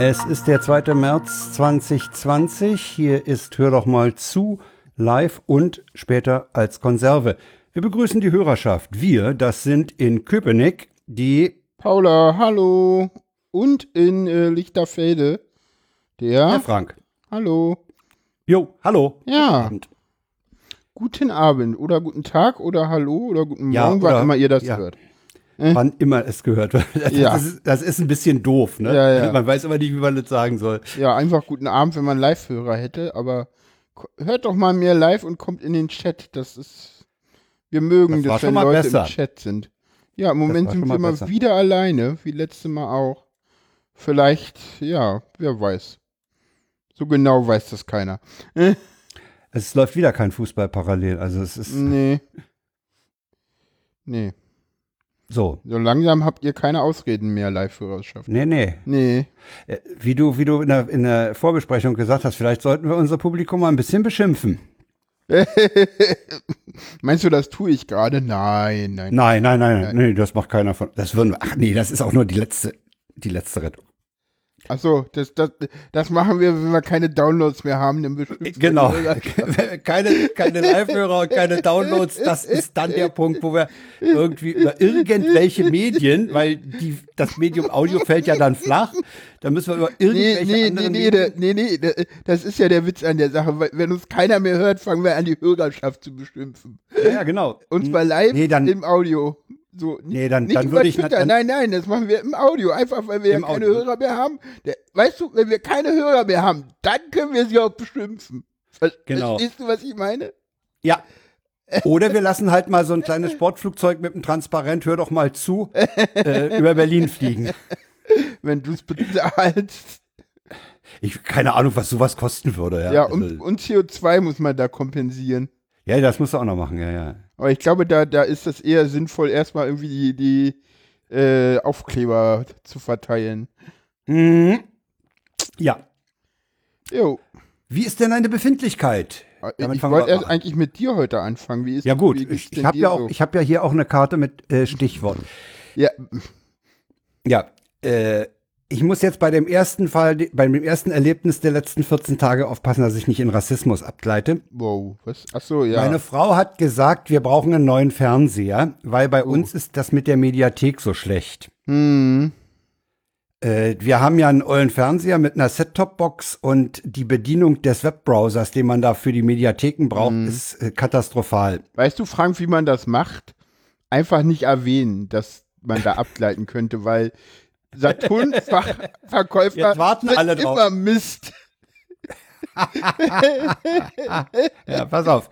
Es ist der 2. März 2020. Hier ist Hör doch mal zu, live und später als Konserve. Wir begrüßen die Hörerschaft. Wir, das sind in Köpenick die Paula, hallo. Und in äh, Lichterfelde der Herr Frank. Hallo. Jo, hallo. Ja. Abend. Guten Abend oder guten Tag oder Hallo oder guten Ja, Morgen, wann immer ihr das ja. hört. Wann immer es gehört wird. Das, Ja. ist, das ist ein bisschen doof, ne? Ja, ja. Man weiß aber nicht, wie man das sagen soll. Ja, einfach guten Abend, wenn man Live-Hörer hätte, aber hört doch mal mehr live und kommt in den Chat. Das ist. Wir mögen Das das, wenn Leute besser. im Chat sind. Ja, im Moment sind wir mal besser. wieder alleine, wie letztes Mal auch. Vielleicht, ja, wer weiß. So genau weiß das keiner. Es läuft wieder kein Fußball parallel. Also es ist Nee. Nee. So. So langsam habt ihr keine Ausreden mehr, Live-Hörerschaft. Nee, nee. Nee. Äh, Wie du, wie du in der, in der Vorbesprechung gesagt hast, vielleicht sollten wir unser Publikum mal ein bisschen beschimpfen. Meinst du, das tue ich gerade? Nein, nein. Nein, nein, nein, nein, nee, das macht keiner von. Das würden wir. Ach nee, das ist auch nur die letzte, die letzte Rettung. Achso, das, das, das machen wir, wenn wir keine Downloads mehr haben, dann bestimmt. Genau. keine keine Live-Hörer und keine Downloads, das ist dann der Punkt, wo wir irgendwie über irgendwelche Medien, weil die, das Medium Audio fällt ja dann flach, da müssen wir über Nee, irgendwelche nee, nee, anderen nee, Medien, der, nee, nee, der, das ist ja der Witz an der Sache. weil Wenn uns keiner mehr hört, fangen wir an, die Hörerschaft zu beschimpfen. ja, ja, genau. Und zwar live Nee, dann- im Audio. So, Nee, dann- dann würde ich Twitter. dann- nein, nein, das machen wir im Audio. Einfach, weil wir ja keine Audio. Hörer mehr haben. Der, weißt du, wenn wir keine Hörer mehr haben, dann können wir sie auch beschimpfen. Genau. Verstehst du, was ich meine? Ja. Oder wir lassen halt mal so ein kleines Sportflugzeug mit einem Transparent, hör doch mal zu, äh, über Berlin fliegen. Wenn du es bezahlst. Ich keine Ahnung, was sowas kosten würde. Ja, Ja, Also, und, und CO2 muss man da kompensieren. ja das musst du auch noch machen, ja, ja. Aber ich glaube, da, da ist es eher sinnvoll, erstmal irgendwie die, die äh, Aufkleber zu verteilen. Mhm. Ja. Jo. Wie ist denn deine Befindlichkeit? Damit Ich wollte erst an. eigentlich mit dir heute anfangen. Wie ist Ja gut, wie ich, ich habe ja so? ich habe ja hier auch eine Karte mit äh, Stichwort. Ja, Ja, äh, ich muss jetzt bei dem ersten Fall, bei dem ersten Erlebnis der letzten 14 Tage aufpassen, dass ich nicht in Rassismus abgleite. wow. Was? Ach so, ja. Meine Frau hat gesagt, wir brauchen einen neuen Fernseher, weil bei Oh. uns ist das mit der Mediathek so schlecht. hm. Äh, wir haben ja einen ollen Fernseher mit einer Set-Top-Box und die Bedienung des Webbrowsers, den man da für die Mediatheken braucht, Mhm. ist äh, katastrophal. Weißt du, Frank, wie man das macht? Einfach nicht erwähnen, dass man da abgleiten könnte, weil Saturn-Verkäufer warten alle drauf. immer Mist. Ja, pass auf.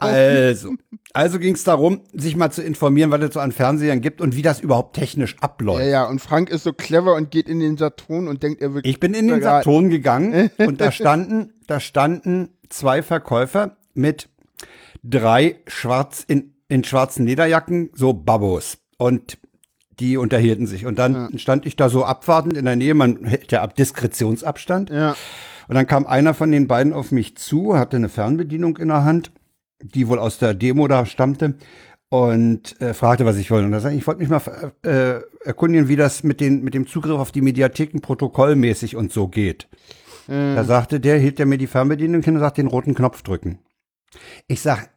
Also, also ging es darum, sich mal zu informieren, was es so an Fernsehern gibt und wie das überhaupt technisch abläuft. Ja, ja, und Frank ist so clever und geht in den Saturn und denkt, er wird. Ich bin in den Saturn gegangen und da standen, da standen zwei Verkäufer mit drei schwarz in, in schwarzen Lederjacken, so Babos. Und die unterhielten sich. Und dann stand ich da so abwartend in der Nähe, man hält ja ab Diskretionsabstand. Ja. Und dann kam einer von den beiden auf mich zu, hatte eine Fernbedienung in der Hand, die wohl aus der Demo da stammte und äh, fragte, was ich wollte. Und da sagte ich, ich wollte mich mal äh, erkundigen, wie das mit, den, mit dem Zugriff auf die Mediatheken protokollmäßig und so geht. Äh, Da sagte der, hielt er mir die Fernbedienung hin und sagt, den roten Knopf drücken. Ich sag,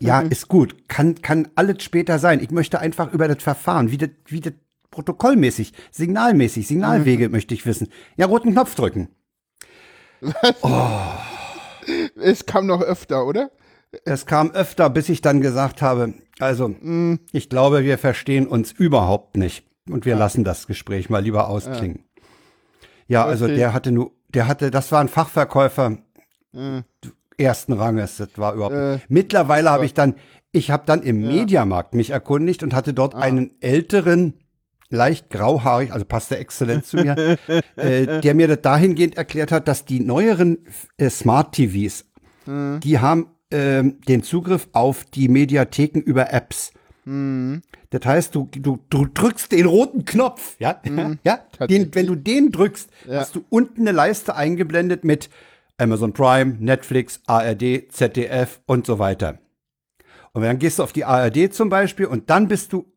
ja, ist gut, kann, kann alles später sein. Ich möchte einfach über das Verfahren, wie das, wie das protokollmäßig, signalmäßig, Signalwege möchte ich wissen. Ja, roten Knopf drücken. es kam noch öfter, oder? Es kam öfter, bis ich dann gesagt habe, also Mm. ich glaube, wir verstehen uns überhaupt nicht und wir lassen das Gespräch mal lieber ausklingen. Ja, also Okay. der hatte nur, der hatte, das war ein Fachverkäufer Äh, ersten Ranges, das war überhaupt. Äh. Mittlerweile habe ich dann, ich habe dann im Mediamarkt mich erkundigt und hatte Ah. dort einen älteren, leicht grauhaarig, also passte exzellent zu mir, äh, der mir das dahingehend erklärt hat, dass die neueren äh, Smart TVs, Hm. die haben ähm, den Zugriff auf die Mediatheken über Apps. hm. Das heißt, du, du, du drückst den roten Knopf, ja, ja, den, wenn du den drückst, Ja. hast du unten eine Leiste eingeblendet mit Amazon Prime, Netflix, ARD, ZDF und so weiter. Und dann gehst du auf die ARD zum Beispiel und dann bist du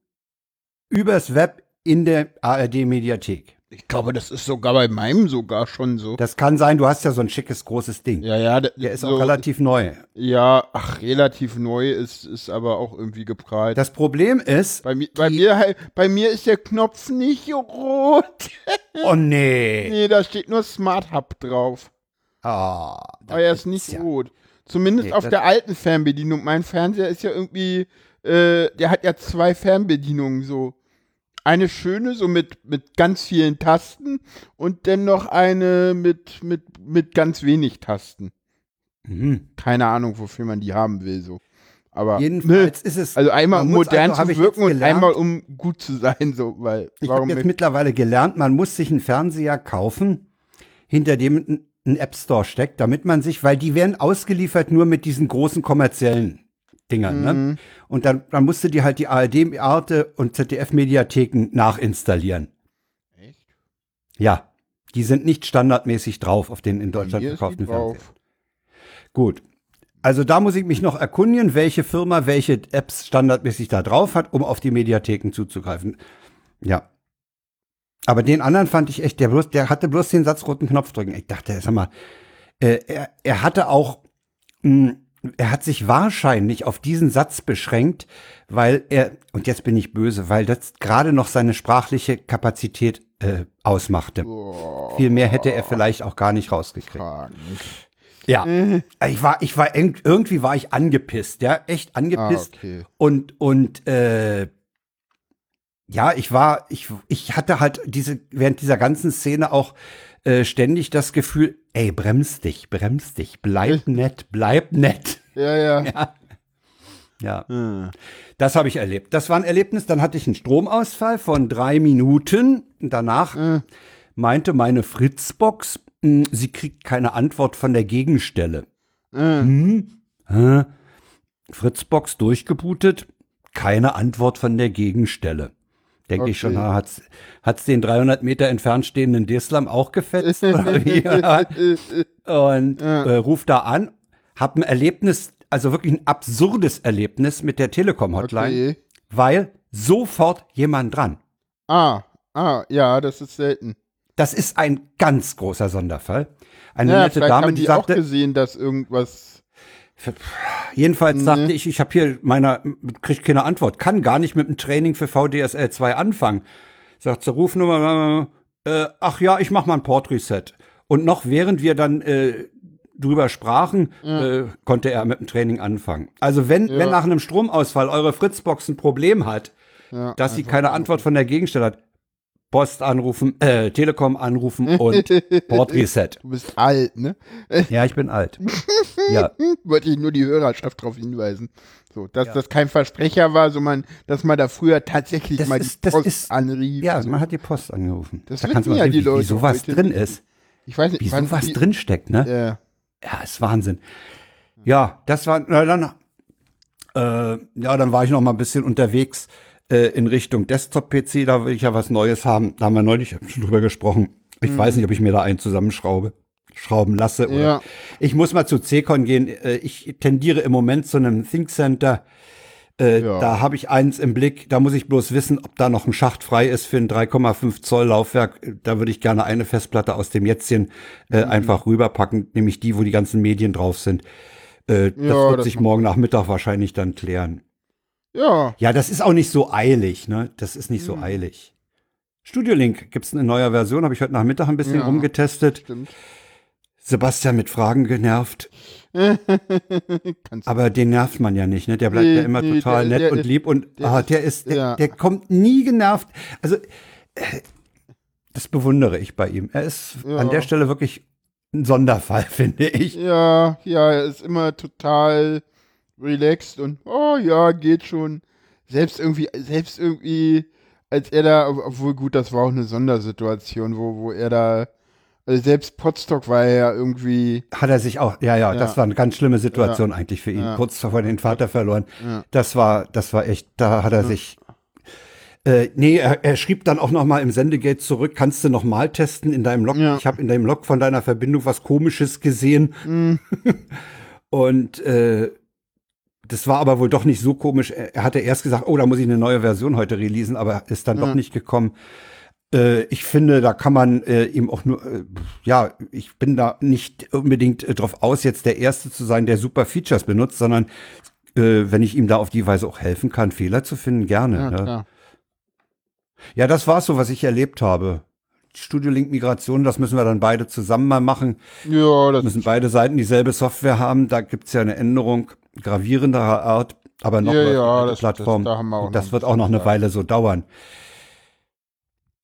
übers Web in der ARD-Mediathek. Ich glaube, das ist sogar bei meinem sogar schon so. Das kann sein, du hast ja so ein schickes, großes Ding. ja, ja, Der ist so, auch relativ neu. Ja, ach, relativ neu ist, ist aber auch irgendwie geprahlt. Das Problem ist, bei mir, bei mir, bei mir ist der Knopf nicht rot. oh nee. Nee, da steht nur Smart Hub drauf. Ah, Aber er ist nicht ja- rot. Zumindest Nee, auf der alten Fernbedienung. Mein Fernseher ist ja irgendwie, äh, der hat ja zwei Fernbedienungen so. Eine schöne, so mit, mit ganz vielen Tasten und dann noch eine mit, mit, mit ganz wenig Tasten. Mhm. Keine Ahnung, wofür man die haben will, so. Aber, Jedenfalls ist es. ne, also einmal um muss modern also, zu wirken und einmal um gut zu sein, so, weil, Ich habe jetzt mittlerweile gelernt, man muss sich einen Fernseher kaufen, hinter dem ein- ein App Store steckt, damit man sich, weil die werden ausgeliefert nur mit diesen großen kommerziellen Dingern. Ne? Mhm. Und dann, dann musst du dir halt die ARD, Arte und ZDF-Mediatheken nachinstallieren. Echt? Ja, die sind nicht standardmäßig drauf auf den in Deutschland die verkauften Fernsehern. drauf. Gut. Also da muss ich mich noch erkundigen, welche Firma welche Apps standardmäßig da drauf hat, um auf die Mediatheken zuzugreifen. Ja. Aber den anderen fand ich echt, der, bloß, der hatte bloß den satzroten Knopf drücken. Ich dachte, sag mal, äh, er, er hatte auch, mh, er hat sich wahrscheinlich auf diesen Satz beschränkt, weil er, und jetzt bin ich böse, weil das gerade noch seine sprachliche Kapazität äh, ausmachte. Boah, Viel mehr hätte er vielleicht auch gar nicht rausgekriegt. Fragen. Ja, ich war, ich war irg- irgendwie war ich angepisst, ja, echt angepisst. Ah, okay. Und und äh, ja, ich war, ich ich hatte halt diese während dieser ganzen Szene auch äh, ständig das Gefühl, ey, bremst dich, bremst dich, bleib nett, bleib nett. Ja, ja. Ja. Ja, Hm. das habe ich erlebt. Das war ein Erlebnis. Dann hatte ich einen Stromausfall von drei Minuten. Danach Hm. meinte meine Fritzbox, mh, sie kriegt keine Antwort von der Gegenstelle. Hm. Hm? Fritzbox durchgebootet, keine Antwort von der Gegenstelle. Denke ich schon, Okay. ha, hat's, hat's den 300 Meter entfernt stehenden Deslam auch gefetzt? oder wie? Und äh, ruft da an, hab ein Erlebnis, also wirklich ein absurdes Erlebnis mit der Telekom-Hotline, Okay. weil sofort jemand dran. Ah, ah, ja, das ist selten. Das ist ein ganz großer Sonderfall. Eine Ja, nette Dame, haben die die auch sagte, gesehen, dass irgendwas. Jedenfalls Mhm. sagte ich, ich habe hier meiner, krieg keine Antwort, kann gar nicht mit dem Training für VDSL 2 anfangen. Sagt sie, Rufnummer, äh, ach ja, ich mach mal ein Port-Reset. Und noch während wir dann äh, drüber sprachen, äh, konnte er mit dem Training anfangen. Also wenn, wenn nach einem Stromausfall eure Fritzbox ein Problem hat, Ja, dass sie keine Antwort von der Gegenstelle hat, Post anrufen, äh, Telekom anrufen und Port-Reset. Du bist alt, ne? Ja, ich bin alt. Ja. Wollte ich nur die Hörerschaft darauf hinweisen. So, dass das kein Versprecher war, sondern dass man da früher tatsächlich Das mal ist- die Post ist- anrief. Ja, so. man hat die Post angerufen. Das da kannst du mal ja sehen, die Leute wie sowas drin ist. Ich weiß nicht, Wie sowas die- drin steckt, ne? Äh, Ja, ist Wahnsinn. Ja, das war, na dann, äh, ja, dann war ich noch mal ein bisschen unterwegs äh, in Richtung Desktop-PC, da will ich ja was Neues haben. Da haben wir neulich schon drüber gesprochen. Ich weiß nicht, ob ich mir da einen zusammenschraube, schrauben lasse oder. Ja. Ich muss mal zu CCon gehen. Äh, ich tendiere im Moment zu einem Think Center. Äh, Ja. Da habe ich eins im Blick. Da muss ich bloß wissen, ob da noch ein Schacht frei ist für ein 3,5 Zoll Laufwerk. Äh, Da würde ich gerne eine Festplatte aus dem Jetztchen äh, Mhm. einfach rüberpacken, nämlich die, wo die ganzen Medien drauf sind. Äh, das Ja, wird das sich morgen Nachmittag wahrscheinlich dann klären. Ja, Ja, das ist auch nicht so eilig, ne? Das ist nicht Mhm. so eilig. Studio Link gibt's eine neue Version, habe ich heute Nachmittag ein bisschen Ja. rumgetestet. stimmt. Sebastian mit Fragen genervt. Aber den nervt man ja nicht, ne? Der bleibt Nee, ja immer nee, total der- nett der und lieb und der ah, ist- der ist, der, ja. der kommt nie genervt. Also äh, das bewundere ich bei ihm. Er ist Ja. an der Stelle wirklich ein Sonderfall, finde ich. Ja, ja, er ist immer total relaxed und oh ja, geht schon. Selbst irgendwie, selbst irgendwie, als er da, ob- obwohl gut, das war auch eine Sondersituation, wo, wo er da, also selbst Potstock war ja irgendwie, Hat er sich auch, ja, ja, Ja. das war eine ganz schlimme Situation eigentlich für ihn. Ja. Kurz vor den Vater verloren. Ja. Das war, das war echt, da hat er sich. Äh, nee, er, er schrieb dann auch noch mal im Sendegate zurück, kannst du noch mal testen in deinem Log. Ja. Ich habe in deinem Log von deiner Verbindung was Komisches gesehen. Mhm. Und äh, das war aber wohl doch nicht so komisch. Er, hatte erst gesagt, oh, da muss ich eine neue Version heute releasen, aber ist dann doch Ja. nicht gekommen. Äh, ich finde, da kann man äh, ihm auch nur, äh, ja, ich bin da nicht unbedingt äh, drauf aus, jetzt der Erste zu sein, der super Features benutzt, sondern äh, wenn ich ihm da auf die Weise auch helfen kann, Fehler zu finden, gerne. Ja, ne? Ja, das war so, was ich erlebt habe. Studio Link Migration, das müssen wir dann beide zusammen mal machen. Ja, das Müssen beide Seiten dieselbe Software haben. Da gibt's ja eine Änderung gravierenderer Art, aber noch Ja, ja, alte das- Plattform. das- da das wird auch noch eine. Weile so dauern.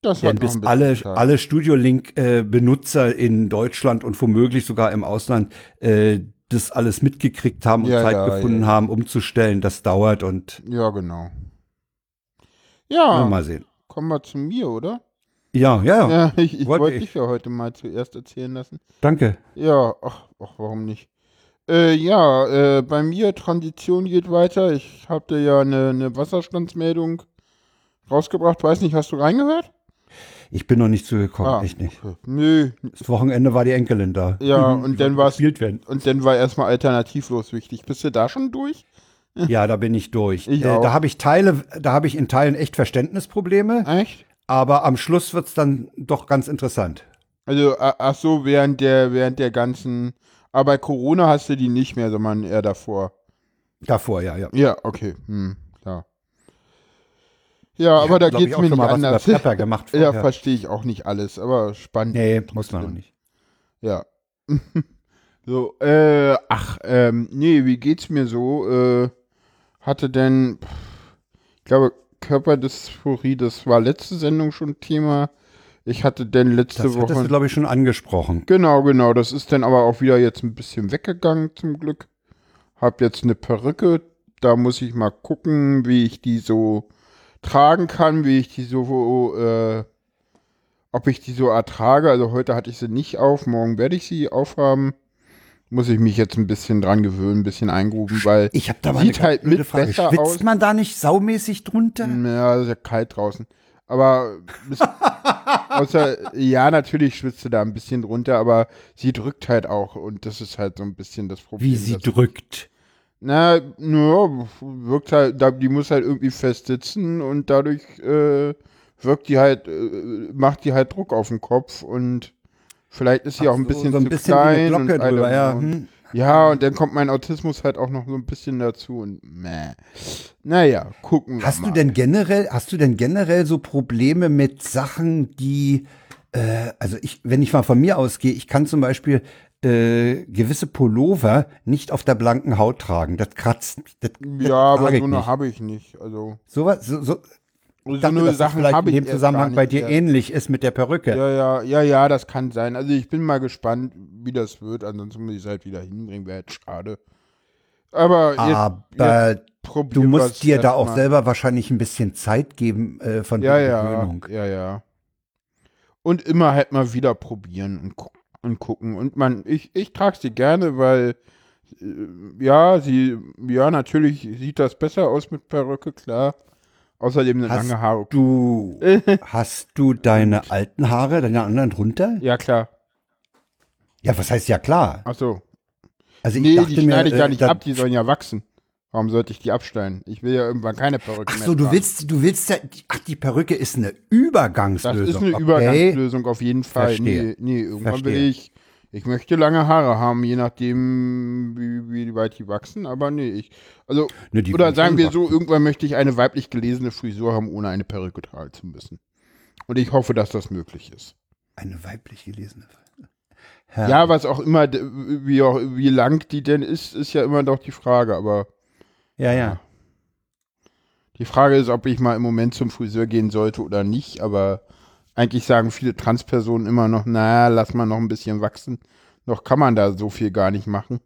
das Denn bis alle, Zeit. alle Studio Link äh, in Deutschland und womöglich sogar im Ausland äh, das alles mitgekriegt haben und Ja, Zeit ja, gefunden ja. haben, umzustellen, das dauert und Ja, genau. ja. Mal sehen. kommen wir zu mir, oder? Ja, ja, Ja, ich, ich wollte wollte ich. dich ja heute mal zuerst erzählen lassen. danke. Ja, ach, ach warum nicht? Äh, ja, äh, bei mir Transition geht weiter. Ich hatte ja eine, eine Wasserstandsmeldung rausgebracht. Weiß nicht, hast du reingehört? Ich bin noch nicht zugekommen, Ah, echt nicht. okay. Nö. Das Wochenende war die Enkelin da. Ja, Mhm, und dann war's- gespielt werden. Und dann war erstmal alternativlos wichtig. Bist du da schon durch? Ja, da bin ich durch. Ich äh, auch. da habe ich Teile, da habe ich in Teilen echt Verständnisprobleme, Echt? aber am Schluss wird's dann doch ganz interessant. Also, ach so, während der, während der ganzen. Aber bei Corona hast du die nicht mehr, sondern eher davor. Davor, ja, ja. Ja, okay. Hm, klar. Ja, aber da Glaub geht's ich auch mir nicht mal was über anders. Gemacht Ja, verstehe ich auch nicht alles, aber spannend. Nee, muss man auch trotzdem. nicht. Ja. so, äh, ach, ähm, nee, wie geht's mir so? Äh, hatte denn, pff, ich glaube, Körperdysphorie, das war letzte Sendung schon Thema. Ich hatte denn letzte Das Woche. glaube ich, schon angesprochen. Genau, genau, das ist dann aber auch wieder jetzt ein bisschen weggegangen, zum Glück. Hab jetzt eine Perücke, da muss ich mal gucken, wie ich die so tragen kann, wie ich die so, äh, ob ich die so ertrage. Also heute hatte ich sie nicht auf, morgen werde ich sie aufhaben. Muss ich mich jetzt ein bisschen dran gewöhnen, ein bisschen eingrufen, weil Ich habe da mal Sieht halt mit Frage. besser Schwitzt aus. man da nicht saumäßig drunter? Ja, ist ja kalt draußen. Aber außer, ja, natürlich schwitzt du da ein bisschen drunter, aber sie drückt halt auch und das ist halt so ein bisschen das Problem. Wie sie drückt. Na, nur wirkt halt, die muss halt irgendwie fest sitzen und dadurch äh, wirkt die halt, äh, macht die halt Druck auf den Kopf und vielleicht ist sie auch ein so, bisschen so ein zu bisschen klein. Glocke drüber, ja. Hm. Ja, und dann kommt mein Autismus halt auch noch so ein bisschen dazu und meh. Naja, gucken wir Hast mal. du denn generell, hast du denn generell so Probleme mit Sachen, die, äh, also ich, wenn ich mal von mir ausgehe, ich kann zum Beispiel äh, gewisse Pullover nicht auf der blanken Haut tragen. Das kratzt. Das, das Ja, aber trage ich so eine habe ich nicht. Also, Sowas, so, so, so dachte, eine Sachen vielleicht in dem Zusammenhang bei dir erst. ähnlich ist mit der Perücke. Ja, ja, ja, ja, das kann sein. Also ich bin mal gespannt, wie das wird. Ansonsten muss ich es halt wieder hinbringen, wäre jetzt schade. Aber jetzt, Aber probieren du musst dir da auch erstmal. selber wahrscheinlich ein bisschen Zeit geben äh, von Ja, der ja, Gewöhnung. ja, ja. Und immer halt mal wieder probieren und, gu und gucken. Und man, ich, ich trage sie gerne, weil äh, ja, sie, ja, natürlich sieht das besser aus mit Perücke, klar. Außerdem eine Hast lange Haare. Du, hast du deine alten Haare, deine anderen drunter? Ja, klar. Ja, was heißt ja klar? Ach so. Also ich Nee, dachte die schneide ich mir, ja äh, nicht ab, die sollen ja wachsen. Warum sollte ich die abschneiden? Ich will ja irgendwann keine Perücke Ach mehr so, du tragen. willst, du willst ja, ach, die Perücke ist eine Das Übergangslösung. ist eine okay. Übergangslösung auf jeden Fall. Verstehe. Nee, nee, irgendwann will Verstehe. ich, ich möchte lange Haare haben, je nachdem, wie, wie weit die wachsen, aber nee, ich, also, Ne, oder sagen wir so, irgendwann möchte ich eine weiblich gelesene Frisur haben, ohne eine Perücke tragen zu müssen. Und ich hoffe, dass das möglich ist. Eine weiblich gelesene. Ja, was auch immer, wie, auch, wie lang die denn ist, ist ja immer noch die Frage, aber ja, ja. Die Frage ist, ob ich mal im Moment zum Friseur gehen sollte oder nicht, aber eigentlich sagen viele Transpersonen immer noch, naja, lass mal noch ein bisschen wachsen. Noch kann man da so viel gar nicht machen.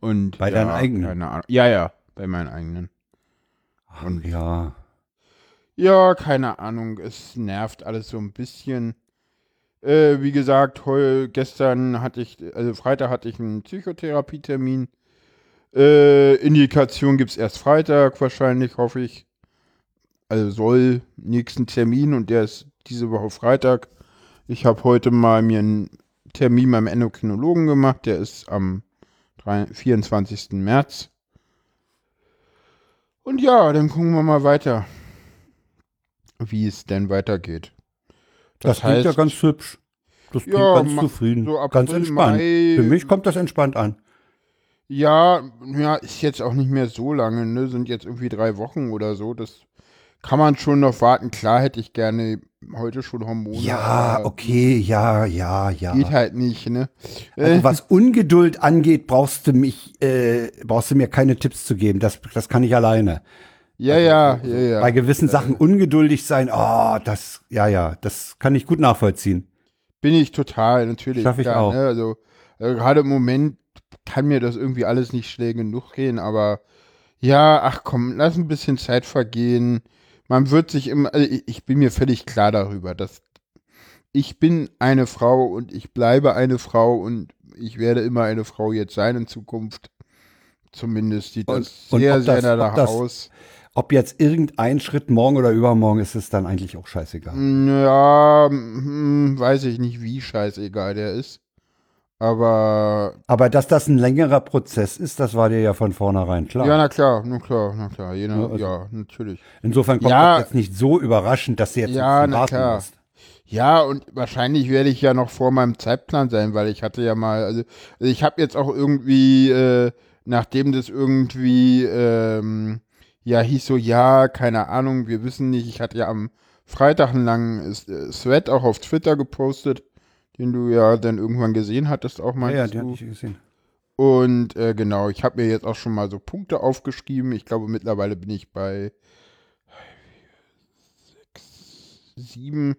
Und Bei ja, deinen eigenen? Keine Ahnung. Ja, ja, bei meinen eigenen. Und ja. Ja, keine Ahnung, es nervt alles so ein bisschen. Äh, wie gesagt, heu, gestern hatte ich, also Freitag hatte ich einen Psychotherapietermin. Äh, Indikation gibt es erst Freitag wahrscheinlich, hoffe ich. Also soll nächsten Termin und der ist diese Woche Freitag. Ich habe heute mal mir einen Termin beim Endokrinologen gemacht, der ist am 3 24. März. Und ja, dann gucken wir mal weiter, wie es denn weitergeht. Das, klingt ja ganz hübsch. Das klingt Ja, ganz zufrieden. so April, ganz entspannt. Mai- Für mich kommt das entspannt an. Ja, ja, ist jetzt auch nicht mehr so lange, ne? Sind jetzt irgendwie drei Wochen oder so. Das kann man schon noch warten. Klar hätte ich gerne heute schon Hormone. Ja, okay, ja, ja, ja. Geht halt nicht, ne? Also was Ungeduld angeht, brauchst du mich, äh, brauchst du mir keine Tipps zu geben. Das, das kann ich alleine. Ja, ja, ja, ja. Bei gewissen Sachen ungeduldig sein, oh, das, ja, ja, das kann ich gut nachvollziehen. Bin ich total, natürlich. Schaff ich klar, auch. Ne? Also, äh, gerade im Moment kann mir das irgendwie alles nicht schnell genug gehen, aber ja, ach komm, lass ein bisschen Zeit vergehen. Man wird sich immer, also ich, ich bin mir völlig klar darüber, dass ich bin eine Frau und ich bleibe eine Frau und ich werde immer eine Frau jetzt sein in Zukunft. Zumindest sieht Und- das und sehr, sehr danach aus. Ob jetzt irgendein Schritt morgen oder übermorgen ist es dann eigentlich auch scheißegal. Ja, hm, weiß ich nicht, wie scheißegal der ist. Aber Aber dass das ein längerer Prozess ist, das war dir ja von vornherein klar. Ja, na klar, na klar, na klar. Je nach, Ja, also- ja, natürlich. Insofern kommt Ja. das jetzt nicht so überraschend, dass du jetzt Ja, nicht na klar. musst. Ja, und wahrscheinlich werde ich ja noch vor meinem Zeitplan sein, weil ich hatte ja mal, also, also ich habe jetzt auch irgendwie, äh, nachdem das irgendwie, ähm, ja, hieß so, ja, keine Ahnung, wir wissen nicht, ich hatte ja am Freitag einen langen äh, Thread auch auf Twitter gepostet, den du ja dann irgendwann gesehen hattest, auch Ja, meinst ja, du. die hatte ich gesehen. Und äh, genau, ich habe mir jetzt auch schon mal so Punkte aufgeschrieben. Ich glaube, mittlerweile bin ich bei sechs, sieben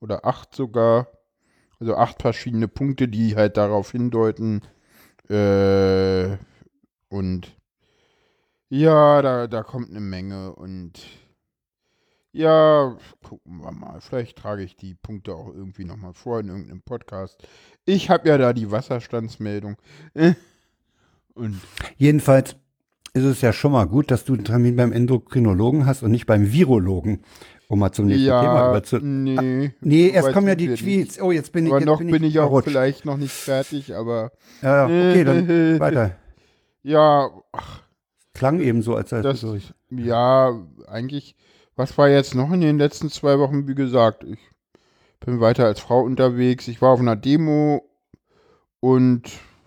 oder acht sogar. Also acht verschiedene Punkte, die halt darauf hindeuten. Äh, und ja, da, da kommt eine Menge. Und ja, gucken wir mal. Vielleicht trage ich die Punkte auch irgendwie nochmal vor in irgendeinem Podcast. Ich habe ja da die Wasserstandsmeldung. Und Jedenfalls ist es ja schon mal gut, dass du einen Termin beim Endokrinologen hast und nicht beim Virologen, um mal zum nächsten Thema ja, überzu... nee. Nee, so erst weit kommen ja die nicht. Tweets. Oh, jetzt bin ich Aber jetzt noch bin ich, auch verrutscht. vielleicht noch nicht fertig, aber Ja, okay, dann weiter. ja, ach, Klang eben so, als sei es durch. ja, eigentlich, was war jetzt noch in den letzten zwei Wochen, wie gesagt, ich bin weiter als Frau unterwegs. Ich war auf einer Demo und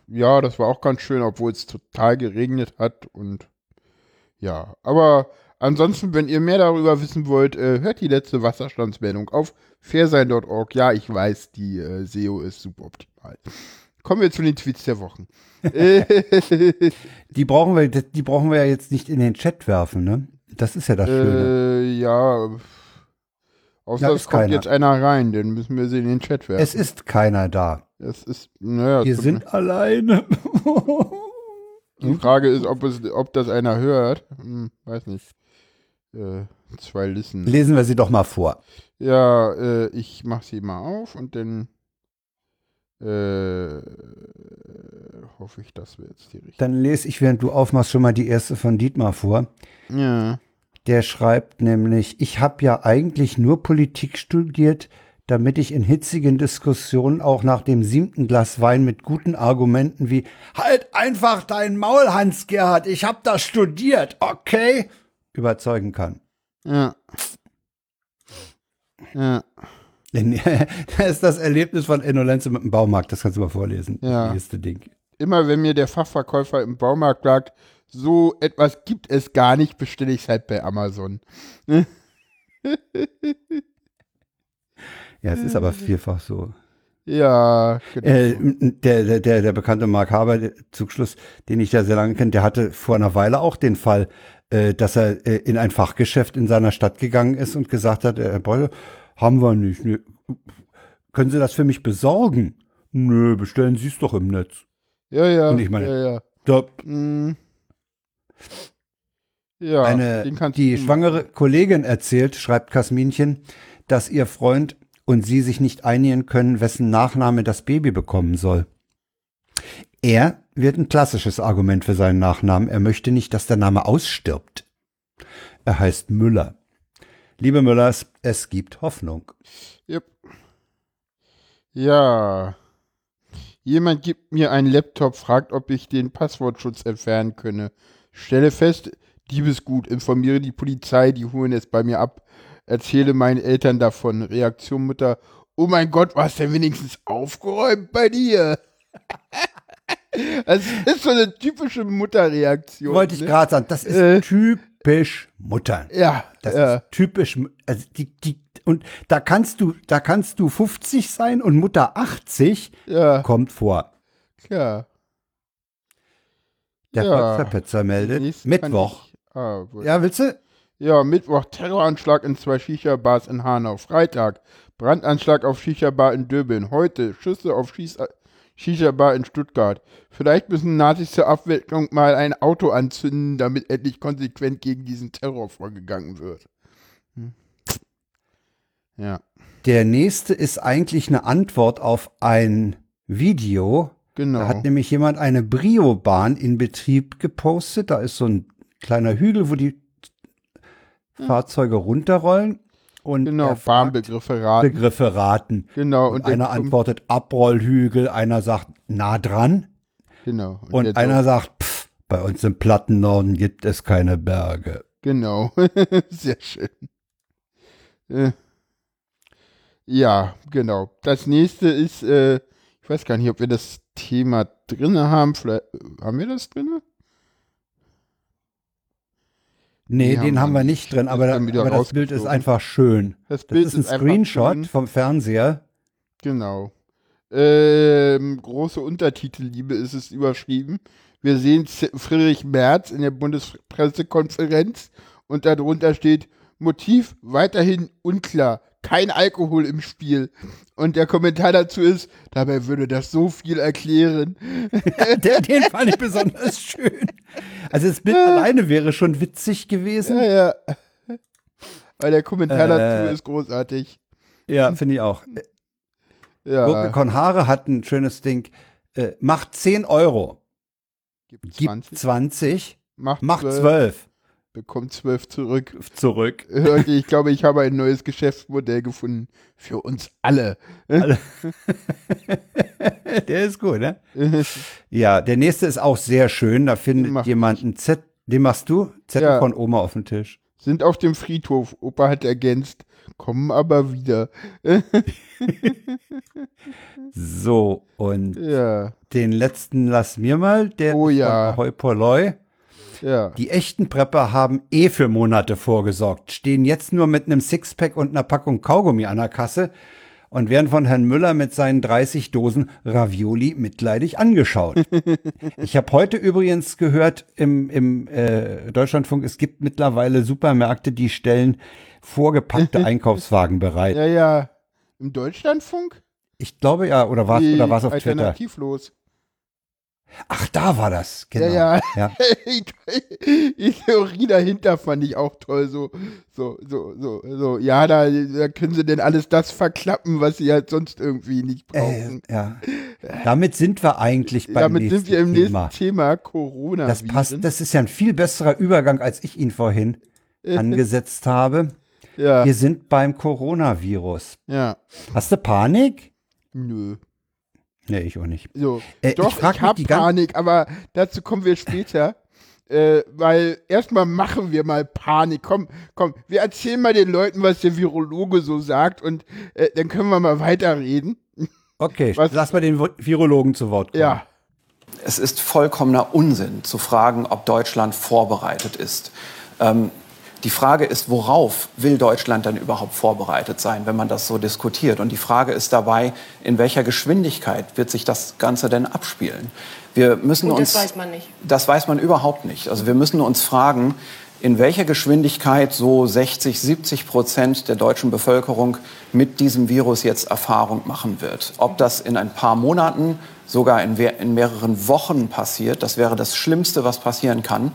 ja, das war auch ganz schön, obwohl es total geregnet hat und ja, aber ansonsten, wenn ihr mehr darüber wissen wollt, äh, hört die letzte Wasserstandsmeldung auf fairsein.org. Ja, ich weiß, die äh, SEO ist suboptimal. Kommen wir zu den Tweets der Wochen. Die brauchen wir, die brauchen wir ja jetzt nicht in den Chat werfen, ne? Das ist ja das Schöne. Äh, ja. Außer Ja, es kommt keiner. jetzt einer rein, dann müssen wir sie in den Chat werfen. Es ist keiner da. Es ist, naja, Wir sind alleine. mir- die Frage ist, ob, es, ob das einer hört. Hm, weiß nicht. Äh, zwei Listen. Lesen wir sie doch mal vor. Ja, äh, ich mach sie mal auf und dann äh, hoffe ich, dass wir jetzt die richtige. Dann lese ich, während du aufmachst, schon mal die erste von Dietmar vor. Ja. Der schreibt nämlich, ich habe ja eigentlich nur Politik studiert, damit ich in hitzigen Diskussionen auch nach dem siebten Glas Wein mit guten Argumenten wie Halt einfach dein Maul, Hans-Gerhard, ich habe das studiert, okay? überzeugen kann. Ja. Ja. Denn das ist das Erlebnis von Enno Lenze mit dem Baumarkt, das kannst du mal vorlesen. Ja. Das nächste Ding. Immer wenn mir der Fachverkäufer im Baumarkt sagt, so etwas gibt es gar nicht, bestelle ich es halt bei Amazon. Ja, es ist aber vielfach so. Ja, genau. Äh, der, der, der, bekannte Mark Haber, der Zugschluss, den ich ja sehr lange kenne, der hatte vor einer Weile auch den Fall, äh, dass er äh, in ein Fachgeschäft in seiner Stadt gegangen ist und gesagt hat, äh, Herr Beutel, haben wir nicht. Nee. Können Sie das für mich besorgen? Nö, bestellen Sie es doch im Netz. ja, ja. und ich meine- ja, ja. Da, Mm. Ja, eine, die schwangere Kollegin erzählt, schreibt Kasminchen, dass ihr Freund und sie sich nicht einigen können, wessen Nachname das Baby bekommen soll. Er wird ein klassisches Argument für seinen Nachnamen. Er möchte nicht, dass der Name ausstirbt. Er heißt Müller. Liebe Müllers, es gibt Hoffnung. Yep. Ja. Jemand gibt mir einen Laptop, fragt, ob ich den Passwortschutz entfernen könne. Stelle fest, Diebesgut, informiere die Polizei, die holen es bei mir ab. erzähle meinen Eltern davon. Reaktion Mutter, oh mein Gott, war es denn wenigstens aufgeräumt bei dir? Das ist so eine typische Mutterreaktion. Wollte ich ne? gerade sagen, das ist Äh. typisch Muttern. Ja, Das ja. ist typisch, also die, die, und da kannst du, da kannst du 50 sein und Mutter 80 ja, kommt vor. klar. Der Ja. Volksverpetzer meldet. Nächsten Mittwoch. Ah. Ja, willst du? Ja, Mittwoch Terroranschlag in zwei Shisha-Bars in Hanau. Freitag Brandanschlag auf Shisha-Bar in Döbeln. Heute Schüsse auf Schieß Shisha-Bar in Stuttgart. Vielleicht müssen Nazis zur Abwicklung mal ein Auto anzünden, damit endlich konsequent gegen diesen Terror vorgegangen wird. Hm. Ja, Der nächste ist eigentlich eine Antwort auf ein Video. genau. Da hat nämlich jemand eine Brio-Bahn in Betrieb gepostet. Da ist so ein kleiner Hügel, wo die Fahrzeuge runterrollen. Und Genau, fragt Bahnbegriffe raten. Begriffe raten. Genau, Und, und einer antwortet Abrollhügel, einer sagt nah dran Genau. und der einer sagt, pff, bei uns im Plattennorden gibt es keine Berge. Genau, sehr schön. Äh, ja, genau. Das nächste ist, äh, ich weiß gar nicht, ob wir das Thema drinne haben. Vielleicht, haben wir das drinne? Nee, den haben wir nicht drin, aber, wieder aber das Bild ist einfach schön. Das Das Bild ist ein einfach Screenshot vom Fernseher. Genau. Ähm, große Untertitelliebe ist es überschrieben. Wir sehen Friedrich Merz in der Bundespressekonferenz und darunter steht Motiv weiterhin unklar. Kein Alkohol im Spiel. Und der Kommentar dazu ist, dabei würde das so viel erklären. Der, den fand ich besonders schön. Also das Bild alleine wäre schon witzig gewesen. Ja, ja. Weil der Kommentar Äh. dazu ist großartig. Ja, finde ich auch. Ja. Konhare hat ein schönes Ding. Äh, macht 10 Euro, Gibt gibt 20, 20, macht, macht 12, 12 bekommt 12 zurück. zurück. Leute, ich glaube, ich habe ein neues Geschäftsmodell gefunden. Für uns alle. Der ist gut, ne? Ja, der nächste ist auch sehr schön. Da findet jemand ein Z. Den machst du? Zettel Ja. von Oma auf dem Tisch. Sind auf dem Friedhof. Opa hat ergänzt. Kommen aber wieder. So, und Ja, den letzten lass mir mal. Der Oh ja. Polloi. Ja. Die echten Prepper haben eh für Monate vorgesorgt, stehen jetzt nur mit einem Sixpack und einer Packung Kaugummi an der Kasse und werden von Herrn Müller mit seinen 30 Dosen Ravioli mitleidig angeschaut. ich habe heute übrigens gehört im, im äh, Deutschlandfunk, es gibt mittlerweile Supermärkte, die stellen vorgepackte Einkaufswagen bereit. Ja, ja. Im Deutschlandfunk? Ich glaube ja, oder war Die oder war's auf Twitter? Alternativlos. Ach, da war das. Genau. Ja, ja. Die Theorie dahinter fand ich auch toll. So, so, so, so, so. Ja, da, da können sie denn alles das verklappen, was sie halt sonst irgendwie nicht Äh, brauchen. ja. Damit sind wir eigentlich beim Damit nächsten sind wir im Thema. nächsten Thema Corona. Das passt, das ist ja ein viel besserer Übergang, als ich ihn vorhin angesetzt habe. ja, Wir sind beim Coronavirus. ja. Hast du Panik? Nö. Nee, ich auch nicht. So, Äh, ich doch, ich, frag mich hab die gan- Panik, aber dazu kommen wir später. Äh, weil erstmal machen wir mal Panik. Komm, komm, wir erzählen mal den Leuten, was der Virologe so sagt und äh, dann können wir mal weiterreden. Okay, Was- lass mal den Vi- Virologen zu Wort kommen. Ja, Es ist vollkommener Unsinn zu fragen, ob Deutschland vorbereitet ist. Ähm, die Frage ist, worauf will Deutschland denn überhaupt vorbereitet sein, wenn man das so diskutiert? Und die Frage ist dabei, in welcher Geschwindigkeit wird sich das Ganze denn abspielen? Wir müssen Und uns, das weiß man nicht. Das weiß man überhaupt nicht. Also wir müssen uns fragen, in welcher Geschwindigkeit so 60, 70 Prozent der deutschen Bevölkerung mit diesem Virus jetzt Erfahrung machen wird. Ob das in ein paar Monaten, sogar in, in mehreren Wochen passiert, das wäre das Schlimmste, was passieren kann.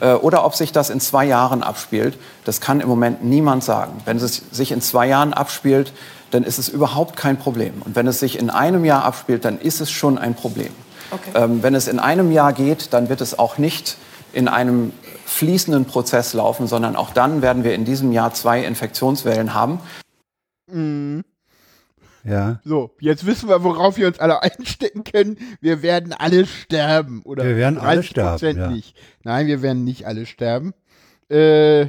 Äh, Oder ob sich das in zwei Jahren abspielt, das kann im Moment niemand sagen. Wenn es sich in zwei Jahren abspielt, dann ist es überhaupt kein Problem. Und wenn es sich in einem Jahr abspielt, dann ist es schon ein Problem. Okay. Ähm, wenn es in einem Jahr geht, dann wird es auch nicht in einem fließenden Prozess laufen, sondern auch dann werden wir in diesem Jahr zwei Infektionswellen haben. Ja. so, jetzt wissen wir, worauf wir uns alle einstecken können. Wir werden alle sterben. Oder Wir werden alle 30% sterben, ja. nicht. Nein, wir werden nicht alle sterben. Äh,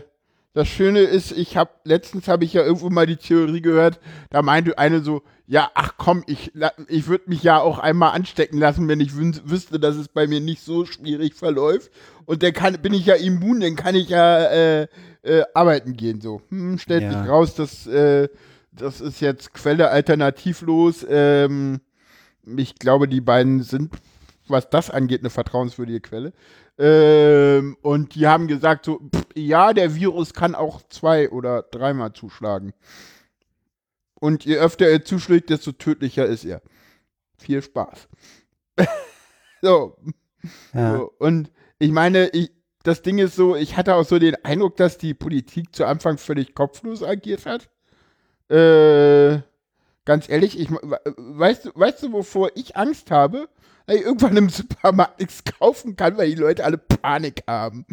das Schöne ist, ich habe letztens habe ich ja irgendwo mal die Theorie gehört, da meinte eine so, ja, ach komm, ich, ich würde mich ja auch einmal anstecken lassen, wenn ich wüsste, dass es bei mir nicht so schwierig verläuft. Und dann kann, bin ich ja immun, dann kann ich ja äh, äh, arbeiten gehen. So, hm, stellt ja. sich raus, dass äh, das ist jetzt Quelle alternativlos. Ähm, ich glaube, die beiden sind, was das angeht, eine vertrauenswürdige Quelle. Ähm, und die haben gesagt, so, pff, ja, der Virus kann auch zwei oder dreimal zuschlagen. Und je öfter er zuschlägt, desto tödlicher ist er. Viel Spaß. so. Ja. so. Und ich meine, ich, das Ding ist so, ich hatte auch so den Eindruck, dass die Politik zu Anfang völlig kopflos agiert hat. Äh, ganz ehrlich, ich, weißt, du, weißt du, wovor ich Angst habe? ich irgendwann im Supermarkt nichts kaufen kann, weil die Leute alle Panik haben.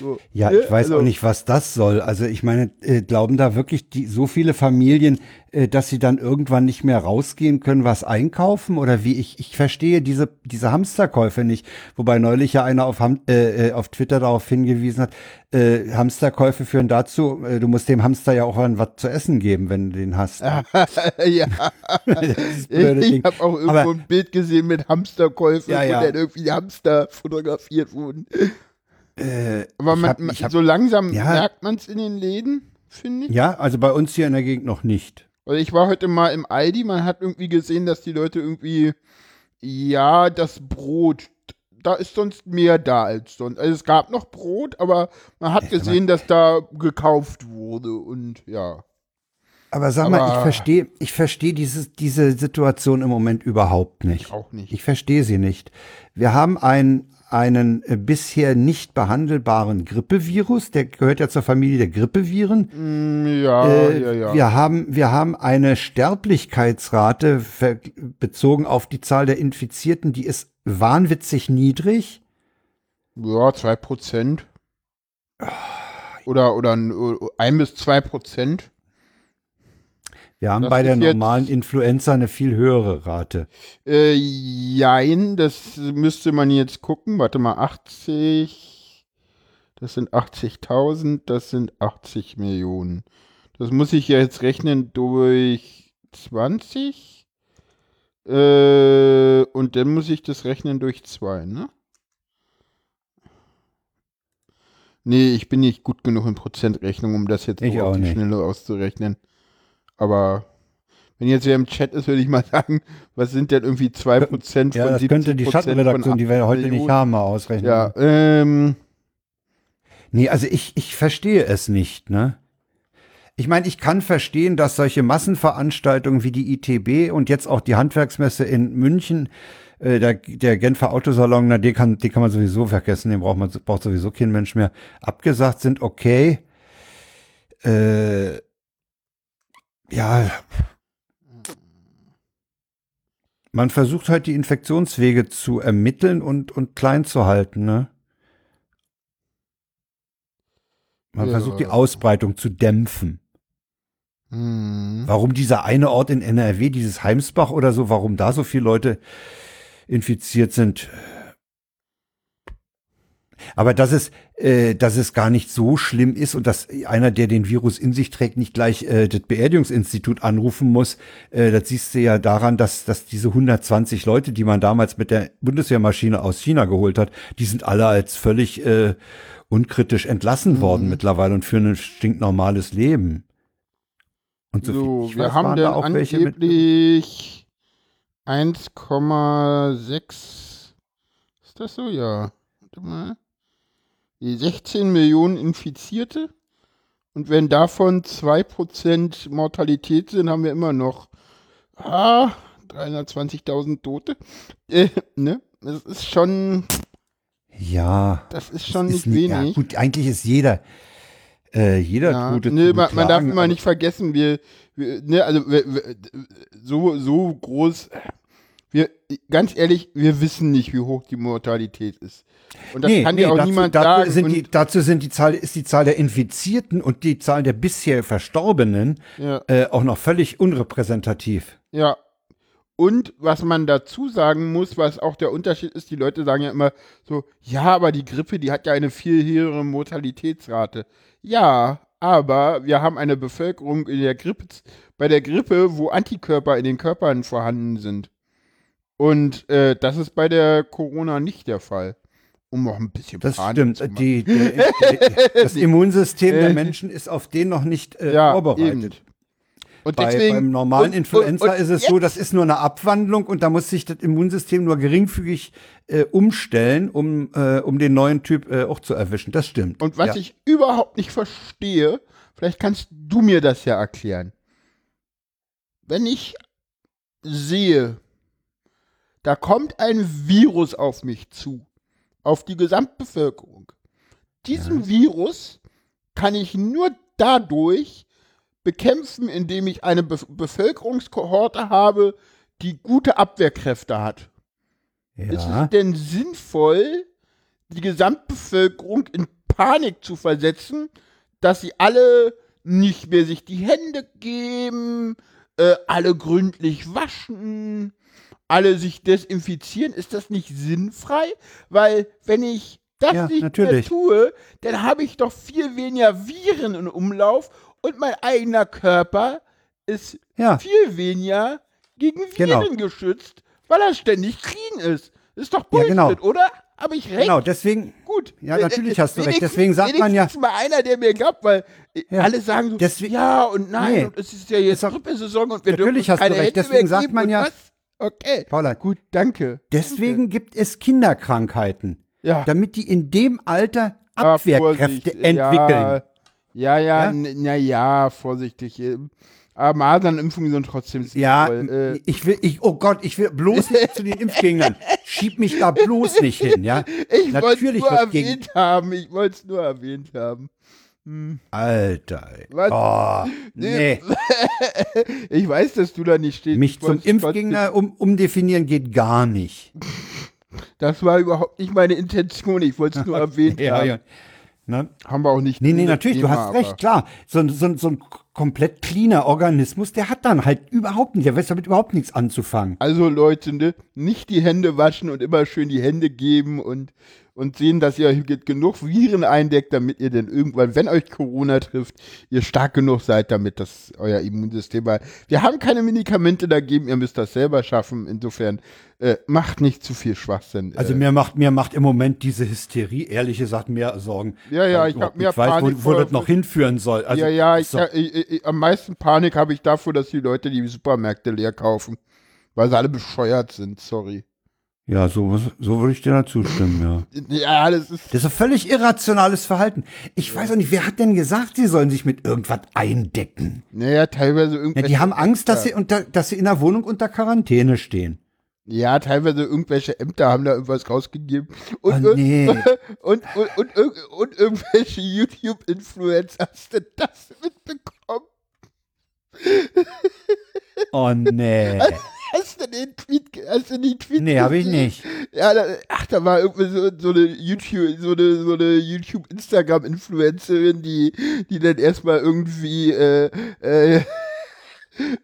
So. Ja, ich weiß also, auch nicht, was das soll. Also ich meine, äh, glauben da wirklich die, so viele Familien, dass sie dann irgendwann nicht mehr rausgehen können, was einkaufen? Oder wie? Ich, ich verstehe diese, diese Hamsterkäufe nicht. Wobei neulich ja einer auf, äh, äh, auf Twitter darauf hingewiesen hat, äh, Hamsterkäufe führen dazu, äh, du musst dem Hamster ja auch was zu essen geben, wenn du den hast. ja. ich habe auch irgendwo Aber, ein Bild gesehen mit Hamsterkäufen, ja, ja. wo dann irgendwie Hamster fotografiert wurden. Äh, Aber man, hab, hab, so langsam ja, merkt man es in den Läden, finde ich. Ja, also bei uns hier in der Gegend noch nicht. Also ich war heute mal im Aldi, man hat irgendwie gesehen, dass die Leute irgendwie, ja, das Brot, da ist sonst mehr da als sonst. Also es gab noch Brot, aber man hat gesehen, dass da gekauft wurde und ja. Aber sag aber, mal, ich verstehe, ich verstehe diese, diese Situation im Moment überhaupt nicht. Ich auch nicht. Ich verstehe sie nicht. Wir haben ein, einen äh, bisher nicht behandelbaren Grippevirus, der gehört ja zur Familie der Grippeviren. Mm, ja, äh, ja, ja. Wir haben, wir haben eine Sterblichkeitsrate bezogen auf die Zahl der Infizierten, die ist wahnwitzig niedrig. Ja, zwei Prozent. Oder, oder ein bis zwei Prozent. Wir haben das bei der normalen Influenza eine viel höhere Rate. Äh, jein, das müsste man jetzt gucken. Warte mal, 80, das sind 80.000, das sind 80 Millionen. Das muss ich jetzt rechnen durch 20. Äh, und dann muss ich das rechnen durch 2, ne? Nee, ich bin nicht gut genug in Prozentrechnung, um das jetzt ich so auf die Schnelle auszurechnen. Aber wenn jetzt wer im Chat ist, würde ich mal sagen, was sind denn irgendwie 2% von ja, das könnte die Schattenredaktion, die wir heute Millionen. nicht haben, mal ausrechnen. Ja, ähm. Nee, also ich, ich verstehe es nicht, ne? Ich meine, ich kann verstehen, dass solche Massenveranstaltungen wie die ITB und jetzt auch die Handwerksmesse in München, äh, der, der Genfer Autosalon, na, den kann, den kann man sowieso vergessen, den braucht man braucht sowieso kein Mensch mehr, abgesagt sind, okay. Äh, ja, man versucht halt die Infektionswege zu ermitteln und, und klein zu halten, ne? Man ja. versucht die Ausbreitung zu dämpfen. Mhm. Warum dieser eine Ort in NRW, dieses Heimsbach oder so, warum da so viele Leute infiziert sind, aber dass es, äh, dass es gar nicht so schlimm ist und dass einer, der den Virus in sich trägt, nicht gleich äh, das Beerdigungsinstitut anrufen muss, äh, das siehst du ja daran, dass, dass diese 120 Leute, die man damals mit der Bundeswehrmaschine aus China geholt hat, die sind alle als völlig äh, unkritisch entlassen mhm. worden mittlerweile und führen ein stinknormales Leben. Und so, so viel, wir weiß, haben dann auch angeblich 1,6 ist das so? Ja. Warte mal 16 Millionen Infizierte. Und wenn davon 2% Mortalität sind, haben wir immer noch ah, 320.000 Tote. Äh, ne? Das ist schon. Ja. Das ist schon nicht ist wenig. Ja, gut, eigentlich ist jeder. Äh, jeder ja, Tote. Ne, man, man, darf immer nicht vergessen, wir, wir ne, also wir, so, so groß. Wir, ganz ehrlich, wir wissen nicht, wie hoch die Mortalität ist. Und das nee, kann dir auch dazu, niemand dazu sagen. Sind die, dazu sind die Zahl, ist die Zahl der Infizierten und die Zahl der bisher Verstorbenen ja. äh, auch noch völlig unrepräsentativ. Ja. Und was man dazu sagen muss, was auch der Unterschied ist, die Leute sagen ja immer so, ja, aber die Grippe, die hat ja eine viel höhere Mortalitätsrate. Ja, aber wir haben eine Bevölkerung in der Grippe, bei der Grippe, wo Antikörper in den Körpern vorhanden sind. Und äh, das ist bei der Corona nicht der Fall. Um noch ein bisschen Das Panik stimmt. zu machen. Die, der, der, das Immunsystem der Menschen ist auf den noch nicht äh, ja, vorbereitet. eben. Und Bei, deswegen, beim normalen und- Influenza und- und ist es jetzt- so, das ist nur eine Abwandlung und da muss sich das Immunsystem nur geringfügig äh, umstellen, um, äh, um den neuen Typ äh, auch zu erwischen. Das stimmt. Und was ja. ich überhaupt nicht verstehe, vielleicht kannst du mir das ja erklären. Wenn ich sehe, da kommt ein Virus auf mich zu, auf die Gesamtbevölkerung. Diesen Virus kann ich nur dadurch bekämpfen, indem ich eine Be Bevölkerungskohorte habe, die gute Abwehrkräfte hat. Ist ja. es denn sinnvoll, die Gesamtbevölkerung in Panik zu versetzen, dass sie alle nicht mehr sich die Hände geben, äh, alle gründlich waschen, alle sich desinfizieren? Ist das nicht sinnfrei? Weil wenn ich das Ja, nicht natürlich. mehr tue, dann habe ich doch viel weniger Viren im Umlauf und mein eigener Körper ist Ja. viel weniger gegen Viren Genau. geschützt, weil er ständig clean ist. Ist doch Ja, Bullshit, genau. oder? Habe ich recht? Genau, deswegen, Gut. Ja, natürlich äh, hast du recht. Deswegen sagt man ja- wenigstens mal einer, der mir glaubt, weil Ja. alle sagen so, Deswegen- ja und nein, Nee. und es ist ja jetzt Grippesaison und wir Natürlich dürfen hast du keine recht. Hände Deswegen sagt man ja- was? Okay, Paula, gut, danke. deswegen gibt es Kinderkrankheiten, Ja. damit die in dem Alter Abwehrkräfte Vorsicht, entwickeln. Ja, ja, ja, Ja? na ja, vorsichtig. äh, Aber Masernimpfungen sind trotzdem Ja, sinnvoll. Äh, ich will, ich, oh Gott, ich will bloß nicht zu den Impfgegnern. Schieb mich da bloß nicht hin, ja? ich wollte es Natürlich nur gegen, erwähnt haben. Ich wollte es nur erwähnt haben. Alter, ey. Was? Oh, nee. Ich weiß, dass du da nicht stehst. Mich Ich zum Impfgegner um, umdefinieren geht gar nicht. Das war überhaupt nicht meine Intention. Ich wollte es nur erwähnt Ja, haben. ja. Ne? Haben wir auch nicht. Nee, nee, natürlich, du Thema, hast aber- recht, klar. So, so, so ein komplett cleaner Organismus, der hat dann halt überhaupt nicht, der weiß damit überhaupt nichts anzufangen. Also Leute, ne, nicht die Hände waschen und immer schön die Hände geben und, und sehen, dass ihr genug Viren eindeckt, damit ihr denn irgendwann, wenn euch Corona trifft, ihr stark genug seid, damit das euer Immunsystem war. Wir haben keine Medikamente dagegen, ihr müsst das selber schaffen. Insofern äh, macht nicht zu viel Schwachsinn. Also äh, mir macht mir macht im Moment diese Hysterie, ehrlich gesagt, mehr Sorgen. Ja, ja, ich hab überhaupt mehr nicht weiß, Panik wo, wo das noch hinführen soll. Also, ja, ja, ich, so, ja, ich, ich, am meisten Panik habe ich davor, dass die Leute die Supermärkte leer kaufen. Weil sie alle bescheuert sind, sorry. ja, so, so würde ich dir dazu stimmen, ja. Ja, das ist. Das ist ein völlig irrationales Verhalten. Ich weiß auch nicht, wer hat denn gesagt, sie sollen sich mit irgendwas eindecken? Naja, teilweise Ja, irgendwelche. die haben Angst, dass sie, unter, dass sie in der Wohnung unter Quarantäne stehen. Ja, teilweise irgendwelche Ämter haben da irgendwas rausgegeben. Und, Oh, nee. und, und, und, und, und irgendwelche YouTube-Influencer. Hast du das mitbekommen? Oh nee. Hast du den Tweet, hast du den Tweet Nee, habe ich nicht. Ja, da, ach, da war irgendwie so, so eine YouTube, so eine, so eine YouTube-Instagram-Influencerin, die, die dann erstmal irgendwie, äh, äh,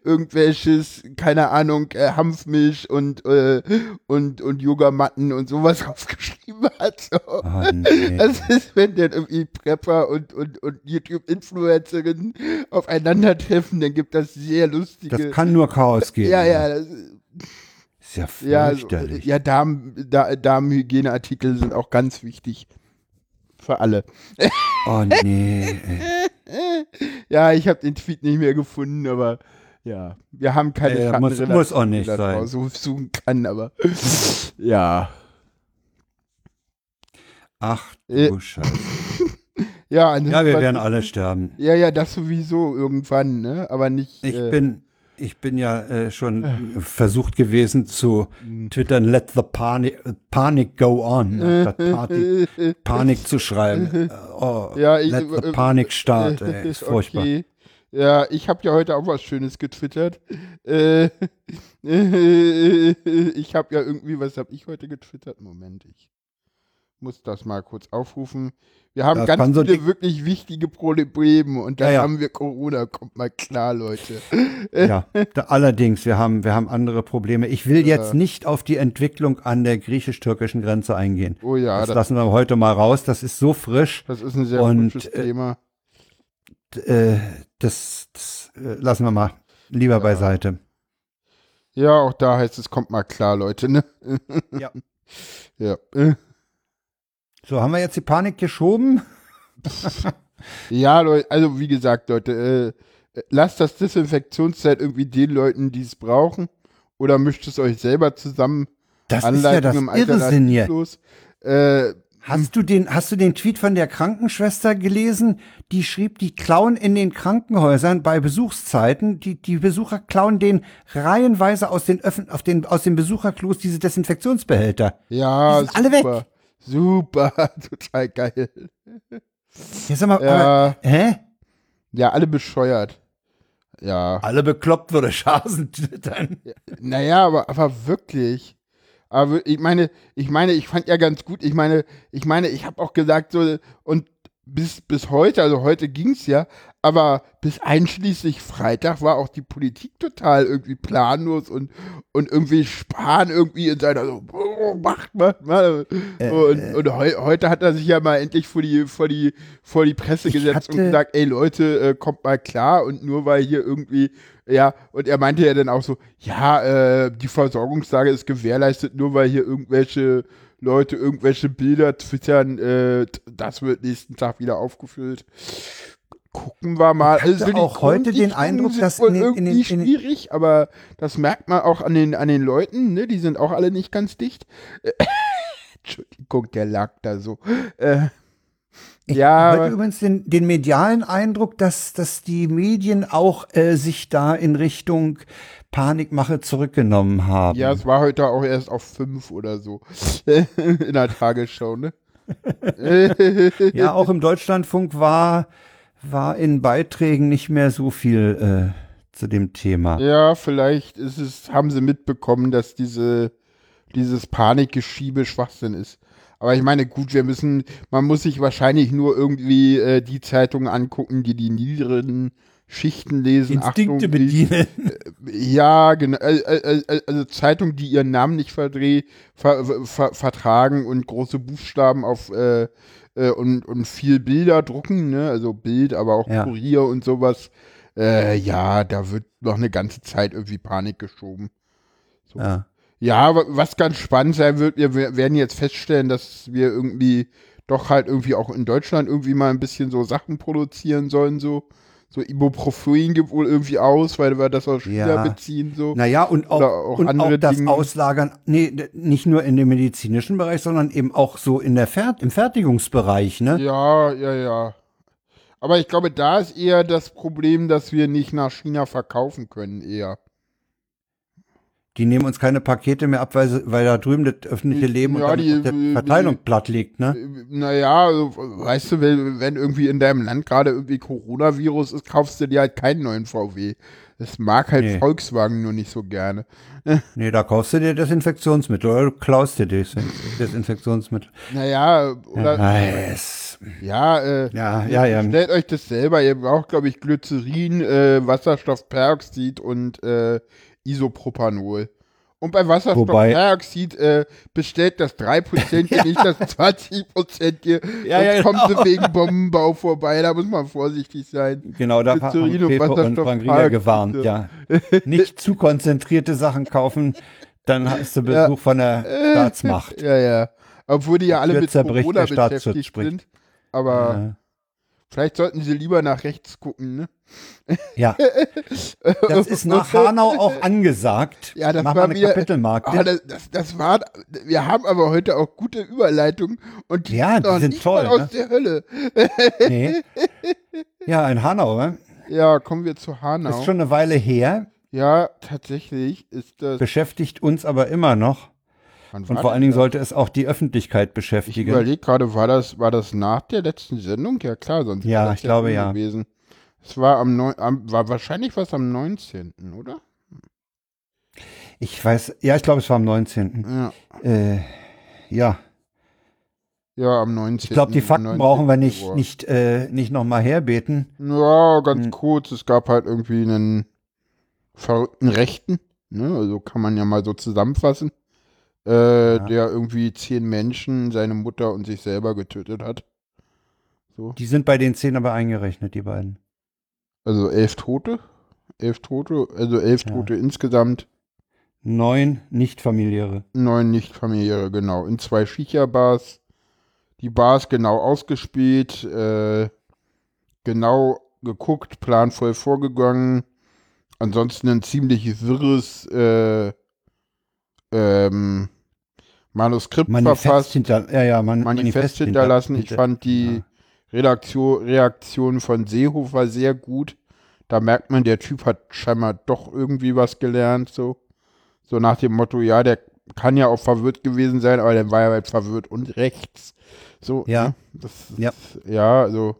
irgendwelches, keine Ahnung, äh, Hanfmilch und, äh, und, und Yogamatten und sowas aufgeschrieben hat. So. Oh nee. Das ist, wenn dann irgendwie Prepper und, und, und YouTube-Influencerinnen aufeinandertreffen, dann gibt das sehr lustige. Das kann nur Chaos geben. ja, ja, das, Ist ja ja, fürchterlich. ja Darm, da, Darmhygieneartikel sind auch ganz wichtig. Für alle. Oh nee. Ja, ich habe den Tweet nicht mehr gefunden, aber ja, wir haben keine Äh, muss- muss auch nicht sein. raussuchen kann, aber ja. Ach Äh, du Scheiße. Ja, Ja, wir werden alle sterben. Ja, ja, das sowieso irgendwann, ne? Aber nicht. Ich äh, bin, ich bin ja äh, schon versucht gewesen zu Hm. twittern, let the panic, panic go on, statt Party, Panik zu schreiben. Äh, Oh, Ja, ich- let the äh, panic start. Ey, ist furchtbar. Ja, ich habe ja heute auch was Schönes getwittert. Äh, ich habe ja irgendwie, was habe ich heute getwittert? Moment, ich muss das mal kurz aufrufen. Wir haben Das ganz so viele wirklich wichtige Probleme und dann Ja, ja. haben wir Corona. Kommt mal klar, Leute. Ja, da, allerdings, wir haben, wir haben andere Probleme. Ich will jetzt nicht auf die Entwicklung an der griechisch-türkischen Grenze eingehen. Oh ja, Das das, lassen wir heute mal raus. Das ist so frisch. das ist ein sehr und, gutes äh, Thema. äh, das, das äh, lassen wir mal lieber beiseite. Ja, auch da heißt es, kommt mal klar, Leute, ne? Ja. Ja. Äh. So, haben wir jetzt die Panik geschoben? Ja, Leute, also wie gesagt, Leute, äh, lasst das Desinfektionszeit irgendwie den Leuten, die es brauchen. Oder mischt es euch selber zusammen. Das ist ja das im Irrsinn hier. Äh, Hast du den, hast du den Tweet von der Krankenschwester gelesen? Die schrieb, die klauen in den Krankenhäusern bei Besuchszeiten, die, die Besucher klauen den reihenweise aus den Öffn, auf den, aus den Besucherklos diese Desinfektionsbehälter. ja, Die sind alle weg. super. Super, total geil. Ja, sag mal, Ja. aber, hä? Ja, alle bescheuert. Ja. Alle bekloppt würde Schasen twittern. Naja, aber, aber wirklich. Aber ich meine, ich meine, ich fand ja ganz gut, ich meine, ich meine, ich habe auch gesagt, so, und bis, bis heute, also heute ging's ja, aber bis einschließlich Freitag war auch die Politik total irgendwie planlos und, und irgendwie sparen irgendwie in seiner so, oh, macht, macht, macht. Äh, und und heu, heute hat er sich ja mal endlich vor die, vor die, vor die Presse gesetzt und gesagt, ey Leute, äh, kommt mal klar und nur weil hier irgendwie, ja, und er meinte ja dann auch so, ja, äh, die Versorgungslage ist gewährleistet, nur weil hier irgendwelche Leute irgendwelche Bilder twittern, äh, das wird nächsten Tag wieder aufgefüllt. Gucken wir mal. Ich hatte Also auch heute den Eindruck, dass in den- in den- irgendwie in den- schwierig, aber das merkt man auch an den, an den Leuten, ne? Die sind auch alle nicht ganz dicht. Entschuldigung, der lag da so. Äh, Ich Ja, habe übrigens den, den medialen Eindruck, dass, dass die Medien auch äh, sich da in Richtung Panikmache zurückgenommen haben. ja, es war heute auch erst auf fünf oder so. In der Tagesschau, ne? Ja, auch im Deutschlandfunk war, war in Beiträgen nicht mehr so viel äh, zu dem Thema. Ja, vielleicht ist es, haben sie mitbekommen, dass diese, dieses Panikgeschiebe Schwachsinn ist. Aber ich meine, gut, wir müssen, man muss sich wahrscheinlich nur irgendwie äh, die Zeitungen angucken, die die niederen Schichten lesen. Instinkte Achtung, die- bedienen. Ja, genau. Äh, äh, äh, Also Zeitungen, die ihren Namen nicht verdreh, ver, ver, vertragen und große Buchstaben auf äh, äh, und, und viel Bilder drucken, ne? Also Bild, aber auch Ja. Kurier und sowas. Äh, ja, da wird noch eine ganze Zeit irgendwie Panik geschoben. Ja. Ja, wa- was ganz spannend sein wird, wir we- werden jetzt feststellen, dass wir irgendwie doch halt irgendwie auch in Deutschland irgendwie mal ein bisschen so Sachen produzieren sollen, so. So Ibuprofen gibt wohl irgendwie aus, weil wir das aus China Ja. beziehen, so. Naja, und auch, Oder auch und andere auch das Dinge. Auslagern, nee, nicht nur in dem medizinischen Bereich, sondern eben auch so in der Fer im Fertigungsbereich, ne? Ja, ja, ja. Aber ich glaube, da ist eher das Problem, dass wir nicht nach China verkaufen können, eher. Die nehmen uns keine Pakete mehr ab, weil, weil da drüben das öffentliche Leben Ja, und die- die- Verteilung platt liegt, ne? Naja, also, weißt du, wenn, wenn irgendwie in deinem Land gerade irgendwie Coronavirus ist, kaufst du dir halt keinen neuen VW. Das mag halt Nee. Volkswagen nur nicht so gerne. Nee, da kaufst du dir Desinfektionsmittel oder du klaust dir Desin Desinfektionsmittel. Naja, oder Ja, es, ja, äh, ja, ja, ja. stellt euch das selber. Ihr braucht, glaube ich, Glycerin, äh, Wasserstoffperoxid und äh, Isopropanol. Und bei Wasserstoffperoxid äh, bestellt das 3% ihr nicht das 20% ihr. Ja, sonst ja, kommt genau. sie wegen Bombenbau vorbei. Da muss man vorsichtig sein. Genau, da hat Glycerin und und Frank Rieger gewarnt, ja. ja. Nicht zu konzentrierte Sachen kaufen, dann hast du Besuch von der Staatsmacht. Ja, ja. Obwohl die ja alle mit Corona beschäftigt sind. Aber Ja. vielleicht sollten sie lieber nach rechts gucken, ne? Ja. Das ist nach Hanau auch angesagt. Ja, das Mach war mal eine mir- Kapitelmarke. Ah, das, das, das war, wir haben aber heute auch gute Überleitungen und die Ja, sind die sind toll, aus ne? der Hölle. nee. Ja, in Hanau, ne? Ja, kommen wir zu Hanau. Ist schon eine Weile her, ja, tatsächlich ist das. beschäftigt uns aber immer noch. Und vor allen das? Dingen sollte es auch die Öffentlichkeit Ich beschäftigen. überlege gerade, war das, war das nach der letzten Sendung? Ja, klar, sonst Ja, wäre das ich glaube, ja. gewesen. Es war am, neun, am war wahrscheinlich was am 19., oder? Ich weiß, ja, ich glaube, es war am 19. Ja, Äh, ja, ja am 19. ich glaube, die Fakten 19. brauchen wir nicht, nicht, äh, nicht nochmal herbeten. Ja, ganz Hm. kurz. Es gab halt irgendwie einen verrückten Rechten, ne? Also kann man ja mal so zusammenfassen. Äh, Der irgendwie zehn Menschen, seine Mutter und sich selber getötet hat. So. Die sind bei den zehn aber eingerechnet, die beiden. Also elf Tote. Elf Tote, also elf Ja. Tote insgesamt. Neun nicht-familiäre. Neun Nicht-Familiäre, genau. In zwei Shisha-Bars. Die Bars genau ausgespielt, äh, genau geguckt, planvoll vorgegangen. Ansonsten ein ziemlich wirres äh, ähm, Manuskript Manifest verfasst, hinter, ja, ja, man, Manifest hinter- hinterlassen. Ich hinter- fand die ja. Redaktion, Reaktion von Seehofer sehr gut. Da merkt man, der Typ hat scheinbar doch irgendwie was gelernt, so. So nach dem Motto, ja, der kann ja auch verwirrt gewesen sein, aber dann war er halt verwirrt und rechts. So, Ja. ne? Das, Ja. ja, also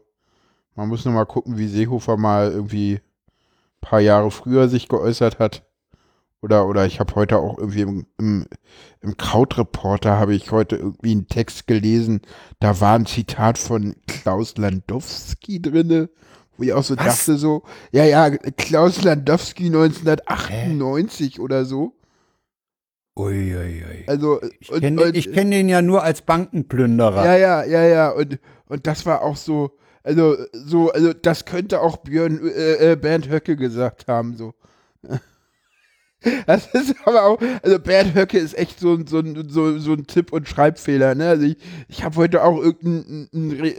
man muss nur mal gucken, wie Seehofer mal irgendwie ein paar Jahre früher sich geäußert hat. Oder, oder ich habe heute auch irgendwie im, im, im Krautreporter habe ich heute irgendwie einen Text gelesen, da war ein Zitat von Klaus Landowski drinne, wo ich auch so Was? dachte so, ja, ja, Klaus Landowski 1998 oder so. Uiuiui. Also, Ich kenne kenn den ja nur als Bankenplünderer. Ja, ja, ja, ja. Und, und das war auch so, also, so, also das könnte auch Björn, äh, äh, Bernd Höcke gesagt haben, so. Das ist aber auch, also Bernd Höcke ist echt so, ein- so, ein- so, so ein Tipp- und Schreibfehler, ne? Also ich, ich habe heute auch irgendeinen einen, äh,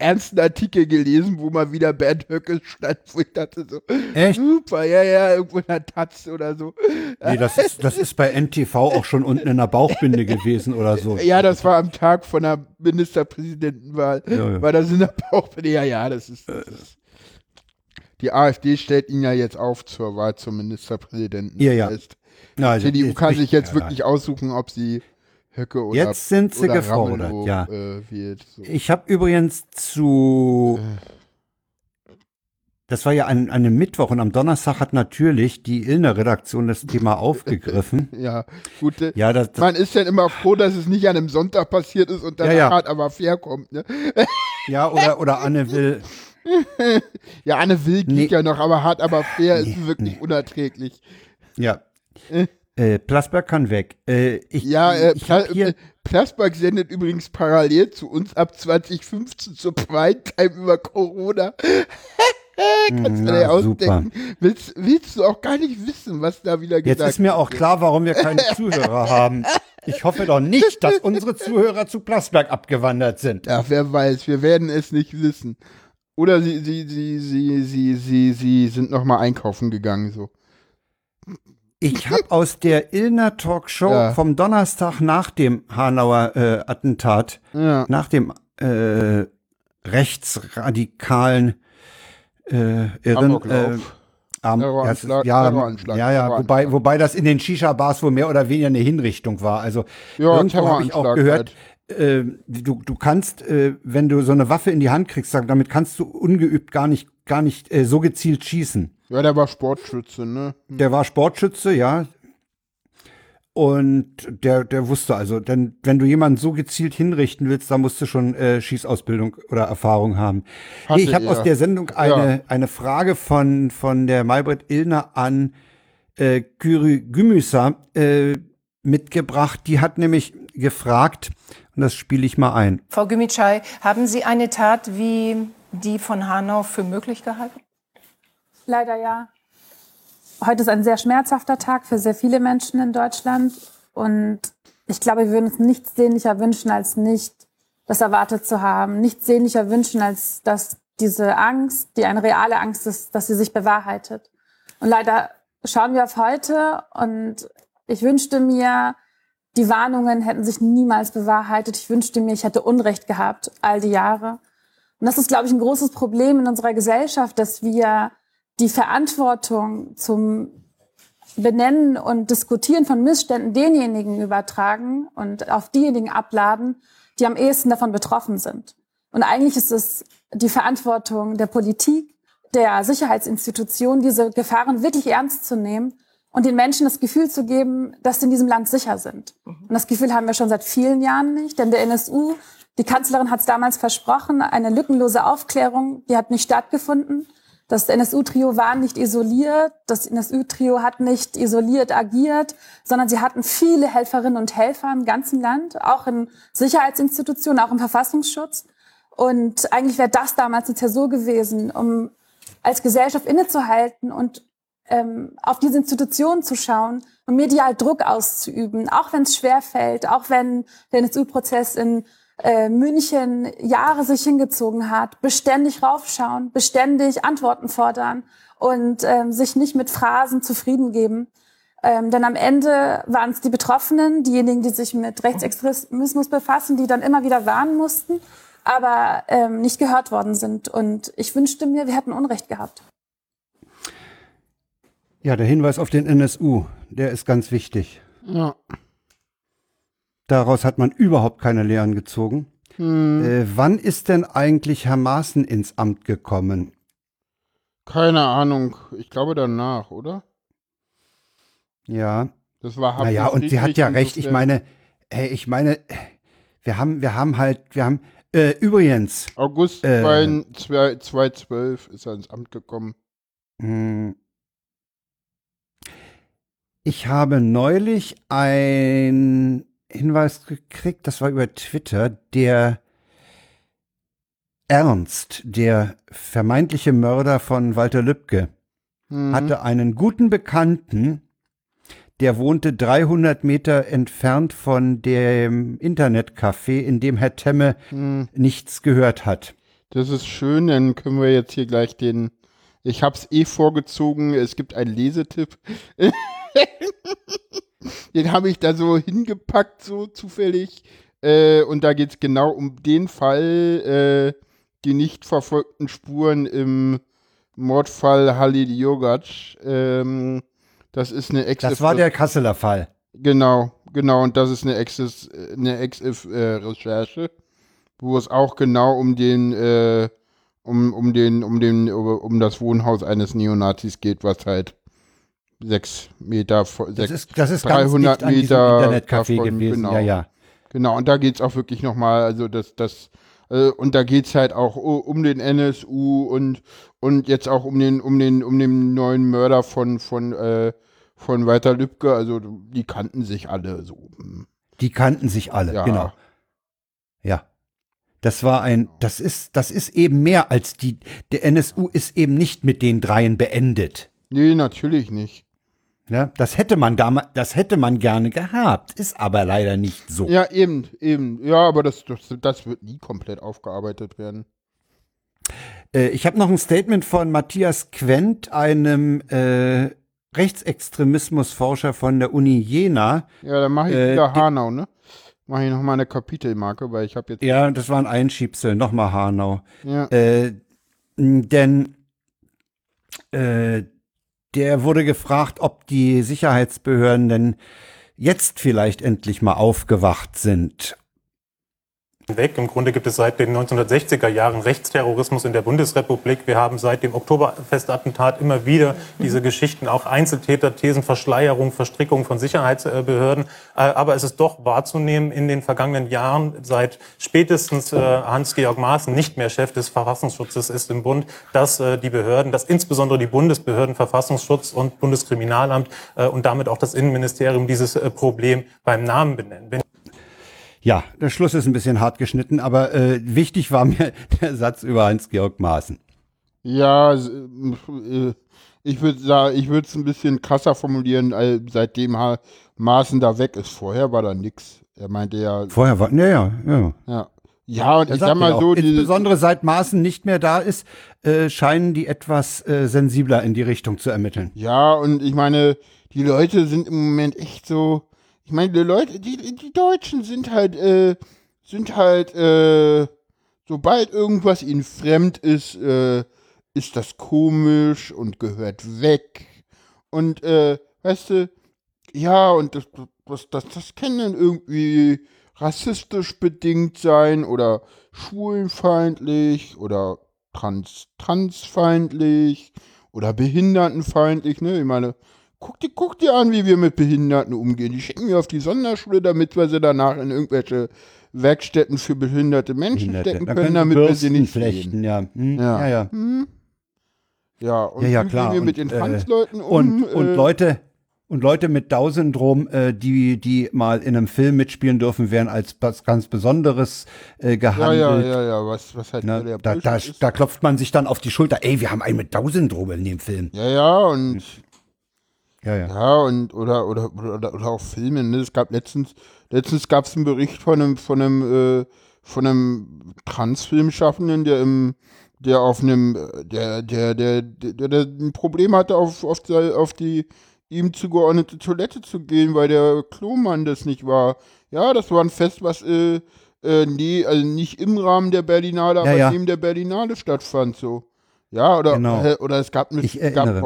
ernsten Artikel gelesen, wo mal wieder Bernd Höcke stand, wo ich dachte so, Echt? super, ja, ja, irgendwo in der Taz oder so. Nee, das ist, das ist bei NTV auch schon unten in der Bauchbinde gewesen oder so. Ja, das war am Tag von der Ministerpräsidentenwahl. Ja, ja. War das in der Bauchbinde? Ja, ja, das ist, das ist. Die AfD stellt ihn ja jetzt auf zur Wahl zum Ministerpräsidenten. Ja, ja. Heißt, Ja, also, CDU kann sich jetzt ja. wirklich aussuchen, ob sie Höcke oder Jetzt sind sie gefordert, Ramelow, ja. Äh, wählt. So. Ich habe übrigens zu. Das war ja an, an einem Mittwoch und am Donnerstag hat natürlich die Illner-Redaktion das Thema aufgegriffen. Ja, gut. äh, Ja, das, das, Man ist dann immer froh, dass es nicht an einem Sonntag passiert ist und dann Ja, ja. hart aber fair kommt. Ne? ja oder, oder Anne will. Ja, Anne Will geht Nee. ja noch, aber hart aber fair Nee, ist wirklich nee. unerträglich. Ja. Äh, Plasberg kann weg. Äh, ich, Ja, äh, ich Pla hier, äh, Plasberg sendet übrigens parallel zu uns ab 2015 zur Primetime über Corona. Kannst du dir super. ausdenken. Willst, willst du auch gar nicht wissen, was da wieder Jetzt gesagt ist mir auch klar, warum wir keine Zuhörer haben. Ich hoffe doch nicht, dass unsere Zuhörer zu Plasberg abgewandert sind. Ja, wer weiß, wir werden es nicht wissen. Oder sie, sie, sie, sie, sie, sie, sie sind noch mal einkaufen gegangen, so. Ich habe aus der Illner Talkshow Ja. vom Donnerstag nach dem Hanauer äh, Attentat, Ja. nach dem äh, rechtsradikalen äh, Irren, äh, Terroranschlag, ja, Terroranschlag, ja, ja, wobei, wobei das in den Shisha-Bars wohl mehr oder weniger eine Hinrichtung war. Also Ja, irgendwo habe ich auch gehört, äh, du, du kannst, äh, wenn du so eine Waffe in die Hand kriegst, damit kannst du ungeübt gar nicht, gar nicht äh, so gezielt schießen. Ja, der war Sportschütze, ne? Der war Sportschütze, ja. Und der, der wusste also, denn wenn du jemanden so gezielt hinrichten willst, dann musst du schon äh, Schießausbildung oder Erfahrung haben. Hatte ich habe aus der Sendung eine, eine Frage von, von der Maybrit Illner an äh, Kyri Gümüser äh, mitgebracht. Die hat nämlich gefragt, und das spiele ich mal ein. Frau Gümitschei, haben Sie eine Tat wie die von Hanau für möglich gehalten? Leider ja. Heute ist ein sehr schmerzhafter Tag für sehr viele Menschen in Deutschland. Und ich glaube, wir würden uns nichts sehnlicher wünschen, als nicht das erwartet zu haben. Nichts sehnlicher wünschen, als dass diese Angst, die eine reale Angst ist, dass sie sich bewahrheitet. Und leider schauen wir auf heute und ich wünschte mir, die Warnungen hätten sich niemals bewahrheitet. Ich wünschte mir, ich hätte Unrecht gehabt, all die Jahre. Und das ist, glaube ich, ein großes Problem in unserer Gesellschaft, dass wir die Verantwortung zum Benennen und Diskutieren von Missständen denjenigen übertragen und auf diejenigen abladen, die am ehesten davon betroffen sind. Und eigentlich ist es die Verantwortung der Politik, der Sicherheitsinstitutionen, diese Gefahren wirklich ernst zu nehmen und den Menschen das Gefühl zu geben, dass sie in diesem Land sicher sind. Und das Gefühl haben wir schon seit vielen Jahren nicht, denn der NSU, die Kanzlerin hat es damals versprochen, eine lückenlose Aufklärung, die hat nicht stattgefunden. Das NSU-Trio war nicht isoliert, das NSU-Trio hat nicht isoliert agiert, sondern sie hatten viele Helferinnen und Helfer im ganzen Land, auch in Sicherheitsinstitutionen, auch im Verfassungsschutz. Und eigentlich wäre das damals eine Zäsur gewesen, um als Gesellschaft innezuhalten und ähm, auf diese Institutionen zu schauen und medial Druck auszuüben, auch wenn es schwer fällt, auch wenn der NSU-Prozess in äh, München Jahre sich hingezogen hat, beständig raufschauen, beständig Antworten fordern und ähm, sich nicht mit Phrasen zufrieden geben. Ähm, denn am Ende waren es die Betroffenen, diejenigen, die sich mit Rechtsextremismus befassen, die dann immer wieder warnen mussten, aber ähm, nicht gehört worden sind. Und ich wünschte mir, wir hätten Unrecht gehabt. Ja, der Hinweis auf den NSU, der ist ganz wichtig. Ja. Daraus hat man überhaupt keine Lehren gezogen. Hm. Äh, wann ist denn eigentlich Herr Maaßen ins Amt gekommen? Keine Ahnung. Ich glaube danach, oder? Ja. Das war Naja, Hartmut und sie hat ja recht. Ich meine, hey, ich meine, wir haben, wir haben halt, wir haben, äh, übrigens, August äh, 2 2012 ist er ins Amt gekommen. Hm. Ich habe neulich einen Hinweis gekriegt, das war über Twitter, der Ernst, der vermeintliche Mörder von Walter Lübcke, Mhm. hatte einen guten Bekannten, der wohnte 300 Meter entfernt von dem Internetcafé, in dem Herr Temme Mhm. nichts gehört hat. Das ist schön, dann können wir jetzt hier gleich den. Ich hab's eh vorgezogen, es gibt einen Lesetipp. den habe ich da so hingepackt, so zufällig. Äh, und da geht's genau um den Fall, äh, die nicht verfolgten Spuren im Mordfall Halil Jogac. Ähm, das ist eine Ex Das war der Kasseler Fall. Genau, genau, und das ist eine Ex eine Ex-Recherche, wo es auch genau um den äh, um, um den um den um das Wohnhaus eines Neonazis geht, was halt sechs Meter vor Das sechs, ist, das ist 300 ganz Meter Internetcafé davon, gewesen. genau. Ja, ja. Genau, und da geht's auch wirklich nochmal, also das, das, äh, und da geht's halt auch um den NSU und, und jetzt auch um den, um den, um den neuen Mörder von, von, äh, von Walter Lübcke, also die kannten sich alle so. Die kannten sich alle, Ja. genau. Ja. Das war ein, das ist, das ist eben mehr als die, der NSU ist eben nicht mit den dreien beendet. Nee, natürlich nicht. Ja, das hätte man damals, das hätte man gerne gehabt, ist aber leider nicht so. Ja, eben, eben. Ja, aber das, das, das wird nie komplett aufgearbeitet werden. Äh, ich habe noch ein Statement von Matthias Quent, einem äh, Rechtsextremismusforscher von der Uni Jena. Ja, dann mache ich Äh, wieder Hanau, ne? Mache ich nochmal eine Kapitelmarke, weil ich habe jetzt. Ja, das war ein Einschiebsel, nochmal Hanau. Ja. Äh, denn äh, der wurde gefragt, ob die Sicherheitsbehörden denn jetzt vielleicht endlich mal aufgewacht sind. Weg. Im Grunde gibt es seit den 1960er Jahren Rechtsterrorismus in der Bundesrepublik. Wir haben seit dem Oktoberfestattentat immer wieder diese Geschichten, auch Einzeltäter, Thesen, Verschleierung, Verstrickung von Sicherheitsbehörden. Äh, Aber es ist doch wahrzunehmen in den vergangenen Jahren, seit spätestens äh, Hans-Georg Maaßen nicht mehr Chef des Verfassungsschutzes ist im Bund, dass äh, die Behörden, dass insbesondere die Bundesbehörden, Verfassungsschutz und Bundeskriminalamt und damit auch das Innenministerium dieses Problem beim Namen benennen. Wenn Ja, der Schluss ist ein bisschen hart geschnitten, aber äh, wichtig war mir der Satz über Hans-Georg Maaßen. Ja, äh, ich würde sagen, ich würde es ein bisschen krasser formulieren, äh, seitdem Maaßen da weg ist. Vorher war da nix. Er meinte ja, Vorher war, ja, ja, ja. ja. Und Er ich sag mal so, insbesondere seit Maaßen nicht mehr da ist, äh, scheinen die etwas äh, sensibler in die Richtung zu ermitteln. ja, und ich meine, die Leute sind im Moment echt so, ich meine, die Leute, die, die Deutschen sind halt, äh, sind halt, äh, sobald irgendwas ihnen fremd ist, äh, ist das komisch und gehört weg. Und, äh, weißt du, ja, und das, das, das, das kann dann irgendwie rassistisch bedingt sein oder schwulenfeindlich oder trans, transfeindlich oder behindertenfeindlich, ne? Ich meine, guck dir, guck dir an, wie wir mit Behinderten umgehen. Die schicken wir auf die Sonderschule, damit wir sie danach in irgendwelche Werkstätten für behinderte Menschen Behinderte. stecken Da können, können damit wir sie Bürsten nicht flechten, sehen. ja. Hm, Ja. ja. ja. Ja, und Ja, ja, wie klar. gehen wir mit Und, den äh, Transleuten um? Und, und äh, Leute, Und Leute mit Down-Syndrom, äh, die, die mal in einem Film mitspielen dürfen, werden als was ganz Besonderes äh, Ja, gehandelt. ja, ja, ja, was, was halt Ne? der Da, Bullshit da, ist. da klopft man sich dann auf die Schulter. Ey, wir haben einen mit Down-Syndrom in dem Film. Ja, ja, und Ja, ja. Ja, und oder oder oder, oder auch Filme, ne? Es gab letztens letztens gab es einen Bericht von einem von einem äh, von einem Transfilmschaffenden, der im der auf einem der der der der, der ein Problem hatte auf auf, die- auf die ihm zugeordnete Toilette zu gehen, weil der Klomann das nicht war. Ja, das war ein Fest, was äh, äh, nee, also nicht im Rahmen der Berlinale, aber ja. neben der Berlinale stattfand so. Ja, oder Genau. äh, oder es gab, Ich gab erinnere mich.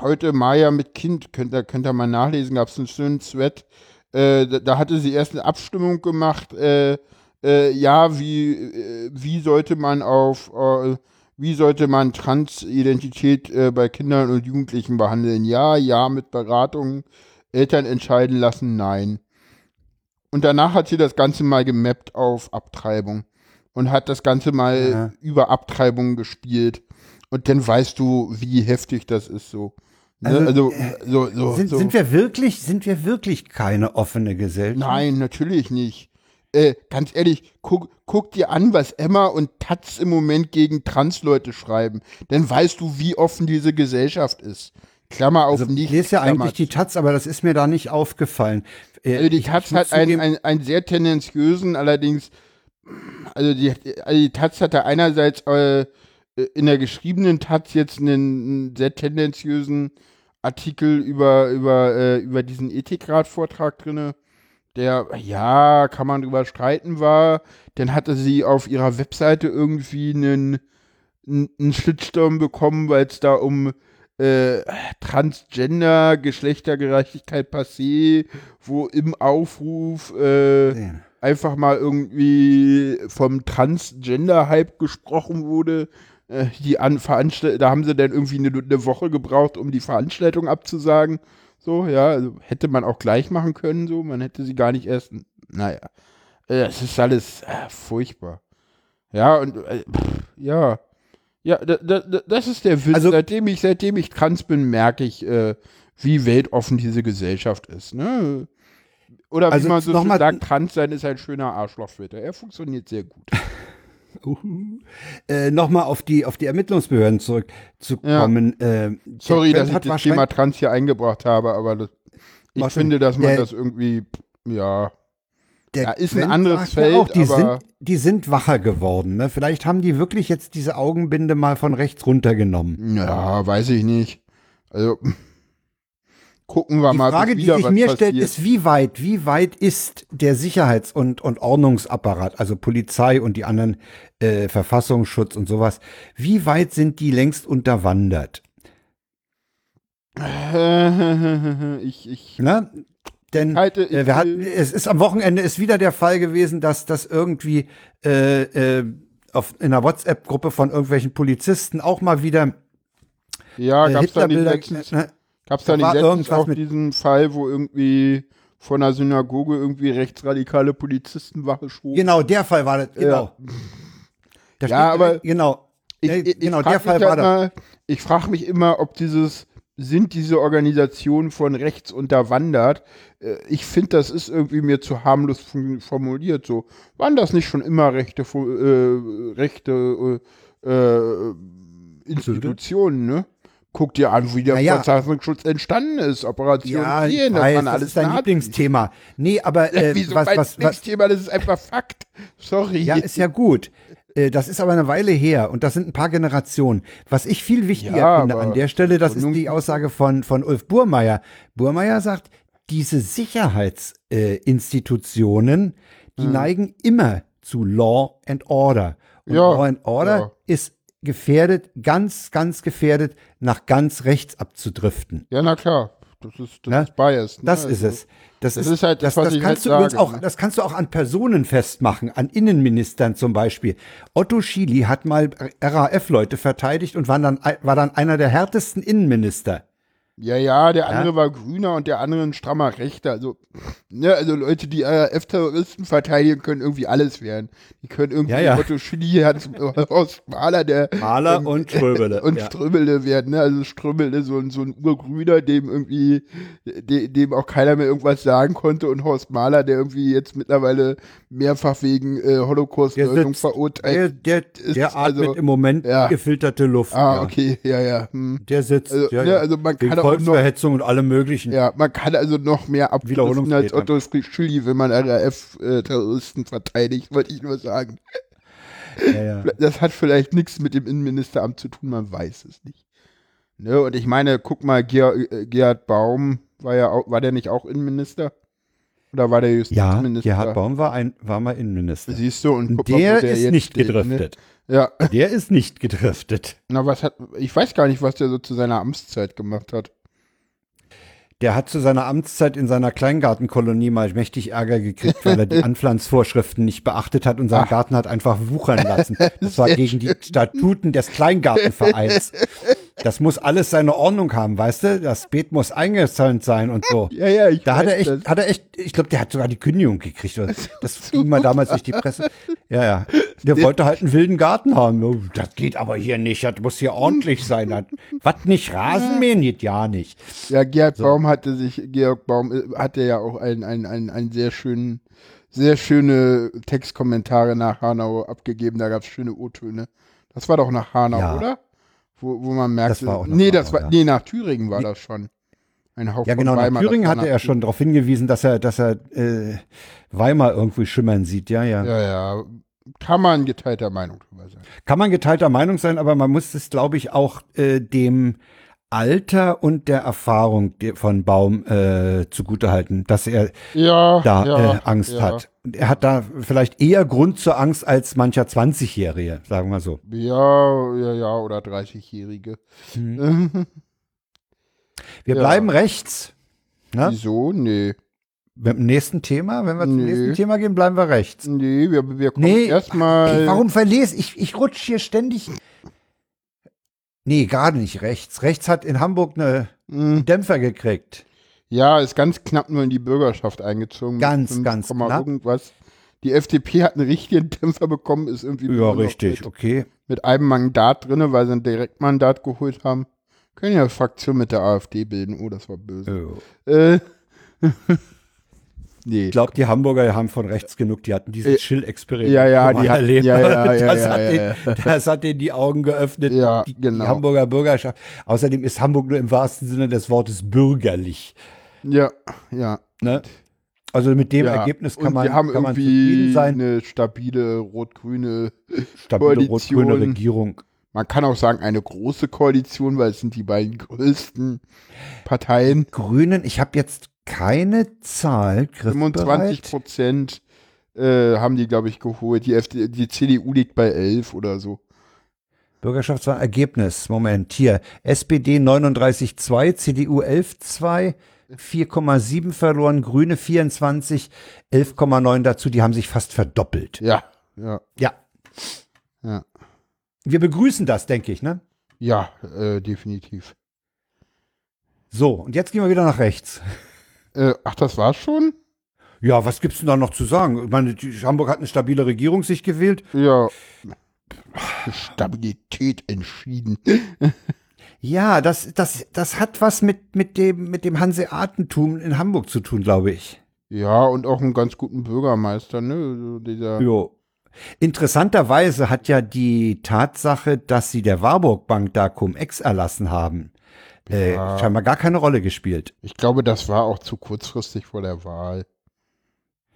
Heute Maya mit Kind, könnt ihr, könnt ihr mal nachlesen, gab es einen schönen Thread. Äh, da, da hatte sie erst eine Abstimmung gemacht, äh, äh, ja, wie, äh, wie sollte man auf, äh, wie sollte man Transidentität äh, bei Kindern und Jugendlichen behandeln? Ja, ja, mit Beratung, Eltern entscheiden lassen, nein. Und danach hat sie das Ganze mal gemappt auf Abtreibung und hat das Ganze mal Ja. über Abtreibung gespielt. Und dann weißt du, wie heftig das ist so. Ne? Also, Also, so, so, Sind, so. sind wir wirklich, sind wir wirklich keine offene Gesellschaft? Nein, natürlich nicht. Äh, ganz ehrlich, guck, guck dir an, was Emma und Taz im Moment gegen Transleute schreiben. Dann weißt du, wie offen diese Gesellschaft ist. Klammer auf Also, nicht. ich lese ja Klammer eigentlich die. Taz, aber das ist mir da nicht aufgefallen. Äh, Also die ich- Taz hat einen, einen, einen sehr tendenziösen, allerdings, also die, also die Taz hatte einerseits äh, in der geschriebenen Taz jetzt einen, sehr tendenziösen Artikel über, über, äh, über diesen Ethikrat-Vortrag drinne, der, ja, kann man drüber streiten war. Dann hatte sie auf ihrer Webseite irgendwie einen, einen, Shitstorm bekommen, weil es da um äh, Transgender, Geschlechtergerechtigkeit passé, wo im Aufruf äh, einfach mal irgendwie vom Transgender-Hype gesprochen wurde. Äh, die an Veranstalt da haben sie dann irgendwie eine, eine Woche gebraucht, um die Veranstaltung abzusagen. So, ja, also hätte man auch gleich machen können, so. Man hätte sie gar nicht erst. Naja, äh, es ist alles äh, furchtbar. Ja, und äh, pff, ja. Ja, da, da, da- das ist der Witz. Also- seitdem, ich, seitdem ich trans bin, merke ich, äh, wie weltoffen diese Gesellschaft ist. Ne? Oder wie Also man so schön sagt, trans sein ist ein schöner Arschlochfilter. Er funktioniert sehr gut. Uhu. Äh, Nochmal auf die, auf die Ermittlungsbehörden zurückzukommen. Äh, Sorry, dass ich das Thema Trans hier eingebracht habe, aber das, ich schon- finde, dass man der- das irgendwie, ja, Der Ja, ist ein Trend anderes Feld, auch, die, aber- sind, die sind wacher geworden. Ne? Vielleicht haben die wirklich jetzt diese Augenbinde mal von rechts runtergenommen. ja, weiß ich nicht. Also, gucken wir Die mal, Frage, bis die sich mir passiert. stellt, ist, wie weit, wie weit ist der Sicherheits- und, und Ordnungsapparat, also Polizei und die anderen äh, Verfassungsschutz und sowas, wie weit sind die längst unterwandert? ich, ich Ne? Denn halte, äh, wir hatten, es ist am Wochenende ist wieder der Fall gewesen, dass das irgendwie äh, äh, auf, in einer WhatsApp-Gruppe von irgendwelchen Polizisten auch mal wieder ja, äh, gab's da Hitlerbilder. letztens, ne? gab's da da nicht letztens auch mit- diesen Fall, wo irgendwie von einer Synagoge irgendwie rechtsradikale Polizistenwache schob? Genau, der Fall war das. Genau. Ja, steht- aber genau. Ich, Äh, ich, genau, ich der Fall war das. Ich frage mich immer, ob dieses sind diese Organisationen von rechts unterwandert. Äh, Ich finde, das ist irgendwie mir zu harmlos formuliert. So waren das nicht schon immer rechte, äh, rechte äh, äh, Institutionen? Ne? Guck dir an, wie der Naja. Verfassungsschutz entstanden ist. Operation Ja, Sehen, das weiß, waren das alles ist dein Nazis. Lieblingsthema. Nee, aber äh, Wieso was, mein was, Lieblingsthema? Das ist einfach Fakt. Sorry. ja, ist ja gut. Äh, Das ist aber eine Weile her und das sind ein paar Generationen. Was ich viel wichtiger Ja, finde an der Stelle, das ist die Aussage von, von Ulf Burmeier. Burmeier sagt, diese Sicherheitsinstitutionen, äh, die neigen immer zu Law and Order. Und Ja, Law and Order ja. ist gefährdet, ganz, ganz gefährdet, nach ganz rechts abzudriften. Ja, na klar. Das ist, das Ne? ist Bias. Ne? Das ist Also- es. Das, das ist, ist halt das, was ich kannst halt du sage, auch, ne? das kannst du auch an Personen festmachen, an Innenministern zum Beispiel. Otto Schily hat mal RAF-Leute verteidigt und war dann, war dann einer der härtesten Innenminister. Ja, ja, der andere war grüner und der andere ein strammer Rechter. Also, ne, also Leute, die RAF-Terroristen verteidigen, können irgendwie alles werden. Die können irgendwie Ja, ja. Otto Schilly, Hans Horst Mahler, der Mahler ähm, und Ströbele. und ja. Ströbele werden, ne? Also Ströbele, so, ein- so ein Urgrüner, dem irgendwie, de, dem auch keiner mehr irgendwas sagen konnte und Horst Mahler, der irgendwie jetzt mittlerweile mehrfach wegen äh, Holocaust-Leugnung verurteilt. der, der, ist der atmet also- im Moment ja. gefilterte Luft. Ah, ja. okay, ja, ja. Hm. Der sitzt, Also, ja, ne, ja. also man kann auch noch, Volksverhetzung und allem möglichen. ja, man kann also noch mehr abrufen als. Otto Schilly, wenn man RAF-Terroristen verteidigt, wollte ich nur sagen. Ja, ja. Das hat vielleicht nichts mit dem Innenministeramt zu tun, man weiß es nicht. Ne, und ich meine, guck mal, Ger äh, Gerhard Baum war ja auch, war der nicht auch Innenminister? Oder war der Ja, Justizminister? Gerhard Baum war, ein, war mal Innenminister. Siehst du, und guck mal, wo der der ist nicht steht, ne? gedriftet. Ja, Der ist nicht gedriftet. na was hat, ich weiß gar nicht, was der so zu seiner Amtszeit gemacht hat. Der hat zu seiner Amtszeit in seiner Kleingartenkolonie mal mächtig Ärger gekriegt, weil er die Anpflanzvorschriften nicht beachtet hat und seinen Garten hat einfach wuchern lassen. Das war gegen die Statuten des Kleingartenvereins. Das muss alles seine Ordnung haben, weißt du? Das Beet muss eingezäunt sein und so. Ja, ja, ich Da hat er echt, hat er echt, ich glaube, der hat sogar die Kündigung gekriegt. oder? Das ging mal damals durch die Presse. Ja, ja. Der wollte halt einen wilden Garten haben. Oh, Das geht aber hier nicht. Das muss hier ordentlich sein. Das- Was nicht Rasenmähen geht ja nicht. Ja, Gerhard Baum hatte sich, Georg Baum äh, hatte ja auch einen, einen, einen, einen sehr schönen, sehr schöne Textkommentare nach Hanau abgegeben. Da gab es schöne O-Töne. Das war doch nach Hanau, Ja. oder? Wo, wo man merkte, Das war auch nach nee, das war, ja. nee, nach Thüringen war das schon. Ein Hauch Ja, genau. Nach Weimar, Thüringen das war hatte er nach schon darauf hingewiesen, dass er, dass er äh, Weimar irgendwie schimmern sieht. Ja, ja, Ja, ja. Kann man geteilter Meinung drüber sein. Kann man geteilter Meinung sein, aber man muss es, glaube ich, auch äh, dem Alter und der Erfahrung von Baum äh, zugutehalten, dass er Ja, da ja, äh, Angst ja. hat. Er hat da vielleicht eher Grund zur Angst als mancher 20-Jährige, sagen wir so. Ja, ja, ja, oder 30-Jährige. Wir Ja. bleiben rechts. Ne? Wieso? Nee. Mit dem nächsten Thema, wenn wir zum Nee. nächsten Thema gehen, bleiben wir rechts. Nee, wir, wir kommen Nee, erstmal. Warum verlese ich? Ich rutsche hier ständig. Nee, gerade nicht rechts. Rechts hat in Hamburg eine Hm. Dämpfer gekriegt. Ja, ist ganz knapp nur in die Bürgerschaft eingezogen. Ganz, 5, ganz knapp. Irgendwas. Die FDP hat einen richtigen Dämpfer bekommen, ist irgendwie Ja, richtig, Mit, okay. mit einem Mandat drinne, weil sie ein Direktmandat geholt haben. Können ja Fraktion mit der AfD bilden. Oh, das war böse. Äh. nee. Ich glaube, die Hamburger haben von rechts genug. Die hatten dieses Äh, Chill-Experiment ja, ja, die hat- erlebt. ja, ja, das, ja, hat ja, den, das hat denen die Augen geöffnet. Ja, die, genau. die Hamburger Bürgerschaft. Außerdem ist Hamburg nur im wahrsten Sinne des Wortes bürgerlich. Ja, ja. Ne? Also mit dem ja. Ergebnis kann Und man, wir haben kann man irgendwie zufrieden sein. eine stabile rot-grüne Stabile rot-grüne Regierung. Man kann auch sagen, eine große Koalition, weil es sind die beiden größten Parteien. Grünen, ich habe jetzt keine Zahl. 25 griffbereit. Prozent äh, haben die, glaube ich, geholt. Die, FD, die CDU liegt bei 11 oder so. Bürgerschaftswahl, Ergebnis, Moment, hier. SPD 39,2, CDU 11,2, 4,7 verloren, Grüne 24, 11,9 dazu, die haben sich fast verdoppelt. Ja, ja, Ja. Ja. Wir begrüßen das, denke ich, ne? ja, äh, definitiv. So, und jetzt gehen wir wieder nach rechts. Äh, ach, das war's schon? Ja, was gibt's denn da noch zu sagen? Ich meine, Hamburg hat eine stabile Regierung sich gewählt. Ja. Stabilität entschieden. Ja, das, das, das hat was mit, mit dem, mit dem Hanseatentum in Hamburg zu tun, glaube ich. Ja, und auch einen ganz guten Bürgermeister, ne? Dieser. Jo. Interessanterweise hat ja die Tatsache, dass sie der Warburg Bank da Cum-Ex erlassen haben, äh, Ja. scheinbar gar keine Rolle gespielt. Ich glaube, das war auch zu kurzfristig vor der Wahl.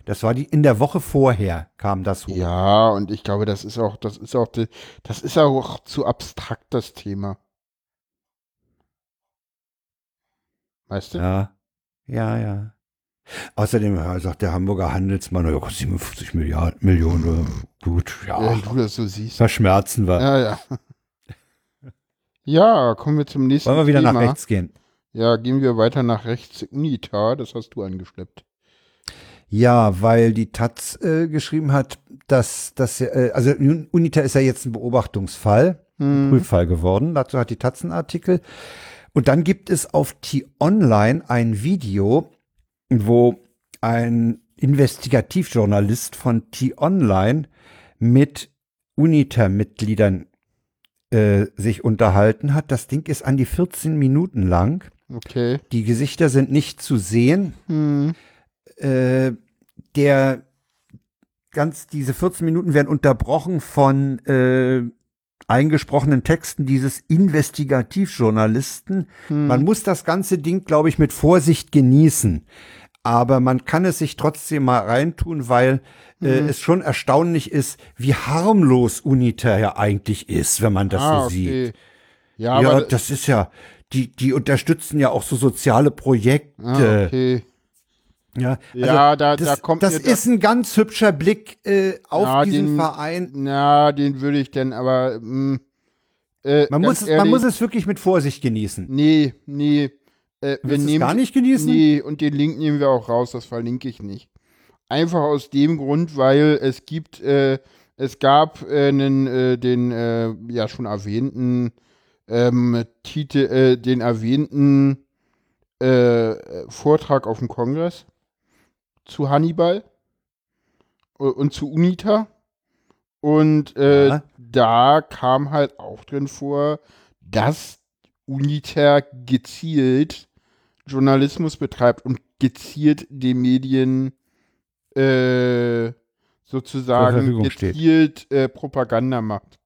Das war die in der Woche vorher kam das hoch. Ja, und ich glaube, das ist auch, das ist auch, das ist auch zu abstrakt, das Thema. Weißt du? Ja, ja. ja. Außerdem sagt der Hamburger Handelsmann, ja, 57 Milliarden, Millionen, äh, gut, ja, Ja, du das so siehst. verschmerzen wir. Ja, ja. Ja, kommen wir zum nächsten Wollen wir wieder Thema. nach rechts gehen? Ja, gehen wir weiter nach rechts. Unita, das hast du angeschleppt. Ja, weil die Taz äh, geschrieben hat, dass das äh, also UNITA ist ja jetzt ein Beobachtungsfall, ein Hm. Prüffall geworden. Dazu hat die Taz einen Artikel. Und dann gibt es auf T-Online ein Video, wo ein Investigativjournalist von T-Online mit UNITA-Mitgliedern äh, sich unterhalten hat. Das Ding ist an die 14 Minuten lang. Okay. Die Gesichter sind nicht zu sehen. Hm. Äh, der ganz diese 14 Minuten werden unterbrochen von äh, eingesprochenen Texten dieses Investigativjournalisten. Man muss das ganze Ding, glaube ich, mit Vorsicht genießen. Aber man kann es sich trotzdem mal reintun, weil äh, es schon erstaunlich ist, wie harmlos UNITA ja eigentlich ist, wenn man das ah, so okay. sieht. Ja, Ja, aber das ist ja, die, die unterstützen ja auch so soziale Projekte. ah, okay. Ja, Ja, da- das, da kommt das ist ein ganz hübscher Blick äh, auf Ja, diesen den- Verein. Na, den würde ich denn aber. Mh, äh, Man muss, es, ehrlich, man muss es wirklich mit Vorsicht genießen. Nee, nee. Äh, wir nehmen gar nicht genießen? Nee, und den Link nehmen wir auch raus, das verlinke ich nicht. Einfach aus dem Grund, weil es gibt, äh, es gab äh, einen, äh, den äh, ja schon erwähnten ähm, Titel, äh, den erwähnten äh, Vortrag auf dem Kongress zu Hannibal und zu UNITA. Und äh, Ja. da kam halt auch drin vor, dass UNITA gezielt Journalismus betreibt und gezielt den Medien äh, sozusagen gezielt äh, Propaganda macht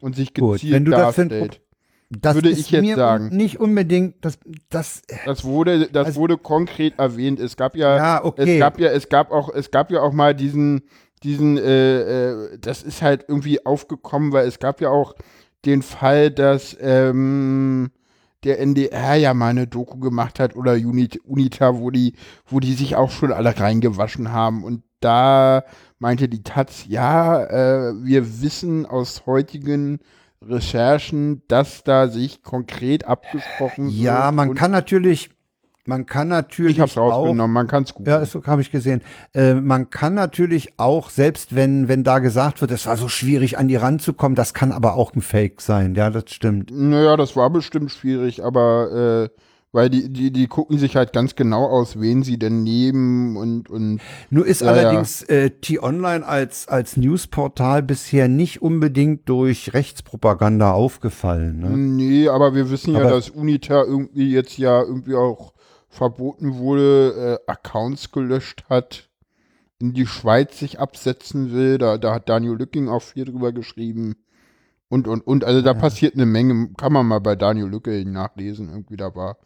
und sich Gut, gezielt wenn du darstellt. Das Würde ich jetzt mir sagen. nicht unbedingt, das, das, Das wurde, das Also- wurde konkret erwähnt. Es gab ja, ja, okay. es gab ja, es gab auch, es gab ja auch mal diesen, diesen, äh, äh, das ist halt irgendwie aufgekommen, weil es gab ja auch den Fall, dass ähm, der NDR ja mal eine Doku gemacht hat oder Unit, Unita, wo die, wo die sich auch schon alle reingewaschen haben. Und da meinte die Taz, ja, äh, wir wissen aus heutigen Recherchen, dass da sich konkret abgesprochen ja, wird man und kann natürlich, man kann natürlich ich hab's auch, rausgenommen, man kann's gut. Ja, so habe ich gesehen. Äh, man kann natürlich auch, selbst wenn, wenn da gesagt wird, es war so schwierig, an die ranzukommen, das kann aber auch ein Fake sein. Ja, das stimmt. Naja, das war bestimmt schwierig, aber äh, weil die, die, die gucken sich halt ganz genau aus, wen sie denn nehmen und, und Nur ist Ja, ja. allerdings äh, T-Online als, als Newsportal bisher nicht unbedingt durch Rechtspropaganda aufgefallen. Ne? nee, aber wir wissen ja, Aber- dass Unita irgendwie jetzt ja irgendwie auch verboten wurde, äh, Accounts gelöscht hat, in die Schweiz sich absetzen will. Da, da hat Daniel Lücking auch viel drüber geschrieben. Und, und, und, also da passiert eine Menge, kann man mal bei Daniel Lücking nachlesen, irgendwie da war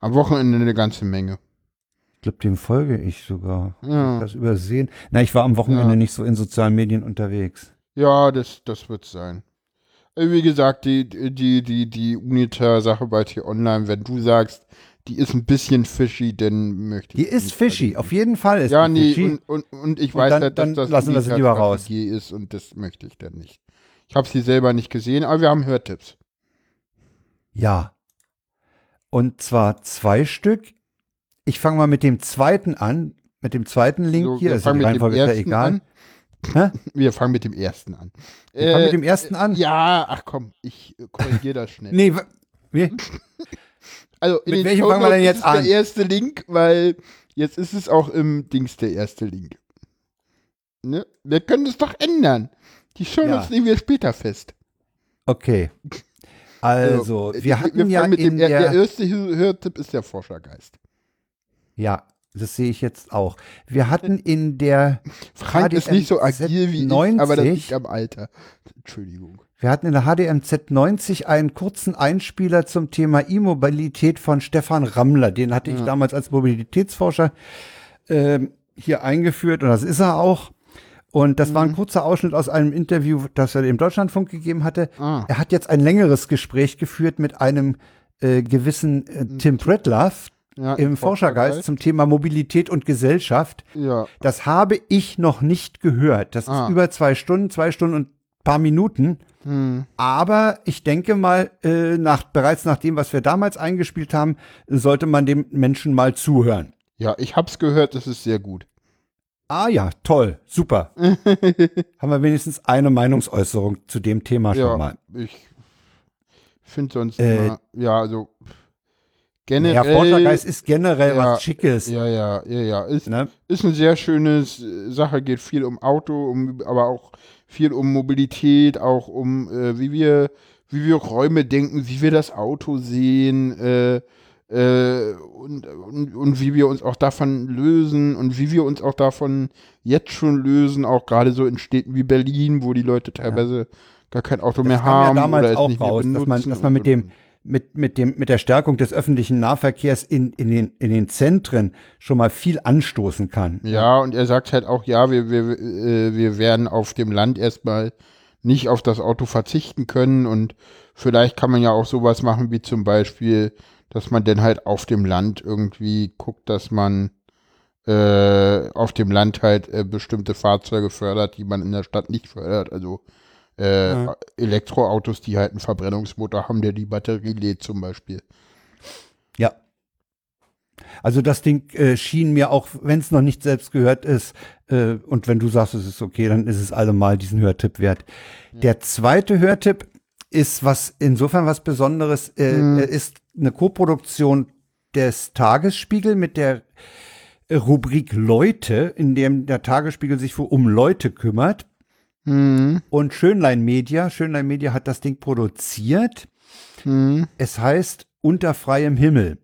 am Wochenende eine ganze Menge. Ich glaube, dem folge ich sogar. Ja. Hab Das übersehen. Na, ich war am Wochenende Ja. nicht so in sozialen Medien unterwegs. Ja, das, das wird sein. Äh, Wie gesagt, die, die, die, die Unita-Sache bei T-Online, wenn du sagst, die ist ein bisschen fishy, dann möchte ich. Die ist fishy, verlinken. auf jeden Fall ist Ja, die nee, fishy. und, und, und ich Und weiß dann- halt, dass dann das lassen wir sie lieber raus. Ist und das möchte ich dann nicht. Ich habe sie selber nicht gesehen, aber wir haben Hörtipps. Ja. Und zwar zwei Stück. Ich fange mal mit dem zweiten an, mit dem zweiten Link So, hier. wir Also die Reihenfolge ist ja egal. an. Hä? Wir fangen mit dem ersten an. Wir fangen mit dem ersten an? Ja, ach komm, ich äh, korrigiere das schnell. Nee, wie? Also in Mit welchem fangen wir denn jetzt ist an? der erste Link, weil jetzt ist es auch im Dings der erste Link. Ne? Wir können es doch ändern. Die Shownotes Ja. nehmen wir später fest. Okay. Also, äh, wir hatten ja fangen mit dem, der, der erste Hör- Hörtipp ist der Forschergeist. ja, das sehe ich jetzt auch. Wir hatten in der Frank ist nicht so agil wie 90. ich, aber das liegt am Alter. Entschuldigung. Wir hatten in der HDMZ 90 einen kurzen Einspieler zum Thema E-Mobilität von Stefan Rammler. Den hatte ich damals als Mobilitätsforscher ähm, hier eingeführt und das ist er auch. Und das war Mhm. ein kurzer Ausschnitt aus einem Interview, das er dem Deutschlandfunk gegeben hatte. Ah. Er hat jetzt ein längeres Gespräch geführt mit einem äh, gewissen äh, Tim Brettlaff Ja, im Forschergeist zum Thema Mobilität und Gesellschaft. Ja. Das habe ich noch nicht gehört. Das Ah. ist über zwei Stunden, zwei Stunden und paar Minuten. Hm. Aber ich denke mal, äh, nach, bereits nach dem, was wir damals eingespielt haben, sollte man dem Menschen mal zuhören. ja, ich hab's gehört, das ist sehr gut. Ah ja, toll, super. haben wir wenigstens eine Meinungsäußerung zu dem Thema schon ja, mal. ich finde sonst Äh, immer, ja, also generell. Ja, Forschergeist ist generell Ja, was Schickes. Ja, ja, ja, ja. Ist, Ne? ist eine sehr schöne Sache, geht viel um Auto, um, aber auch viel um Mobilität, auch um äh, wie wir, wie wir Räume denken, wie wir das Auto sehen, äh, äh, und, und, und wie wir uns auch davon lösen und wie wir uns auch davon jetzt schon lösen, auch gerade so in Städten wie Berlin, wo die Leute teilweise gar kein Auto mehr kam haben ja damals oder es auch nicht mehr raus, dass man, dass man mit dem, mit, mit dem, mit der Stärkung des öffentlichen Nahverkehrs in, in den, in den Zentren schon mal viel anstoßen kann. Ja, und er sagt halt auch, ja, wir, wir, äh, wir werden auf dem Land erstmal nicht auf das Auto verzichten können und vielleicht kann man ja auch sowas machen wie zum Beispiel, dass man dann halt auf dem Land irgendwie guckt, dass man äh, auf dem Land halt äh, bestimmte Fahrzeuge fördert, die man in der Stadt nicht fördert. Also äh, Elektroautos, die halt einen Verbrennungsmotor haben, der die Batterie lädt zum Beispiel. Ja. Also das Ding äh, schien mir auch, wenn es noch nicht selbst gehört ist, äh, und wenn du sagst, es ist okay, dann ist es allemal diesen Hörtipp wert. Der zweite Hörtipp ist was insofern was Besonderes, äh, er ist eine Koproduktion des Tagesspiegel mit der Rubrik Leute, in dem der Tagesspiegel sich für, um Leute kümmert. Hm, Und Schönlein Media, Schönlein Media hat das Ding produziert. hm, Es heißt Unter freiem Himmel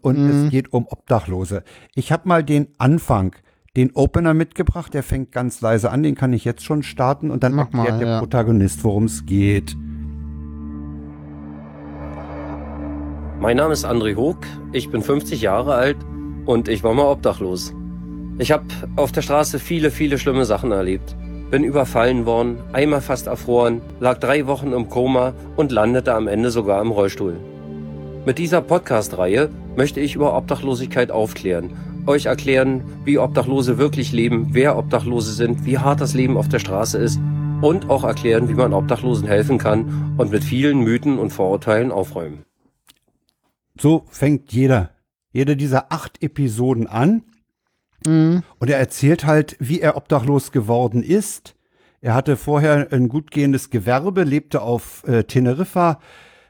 und es geht um Obdachlose. Ich habe mal den Anfang, den Opener mitgebracht, der fängt ganz leise an, den kann ich jetzt schon starten und dann Mach mal, erklärt der ja. Protagonist, worum es geht. Mein Name ist André Hoog, ich bin 50 Jahre alt und ich war mal obdachlos. Ich habe auf der Straße viele, viele schlimme Sachen erlebt. Bin überfallen worden, einmal fast erfroren, lag drei Wochen im Koma und landete am Ende sogar im Rollstuhl. Mit dieser Podcast-Reihe möchte ich über Obdachlosigkeit aufklären, euch erklären, wie Obdachlose wirklich leben, wer Obdachlose sind, wie hart das Leben auf der Straße ist und auch erklären, wie man Obdachlosen helfen kann und mit vielen Mythen und Vorurteilen aufräumen. So fängt jeder, jede dieser acht Episoden an. Hm, Und er erzählt halt, wie er obdachlos geworden ist. Er hatte vorher ein gut gehendes Gewerbe, lebte auf äh, Teneriffa.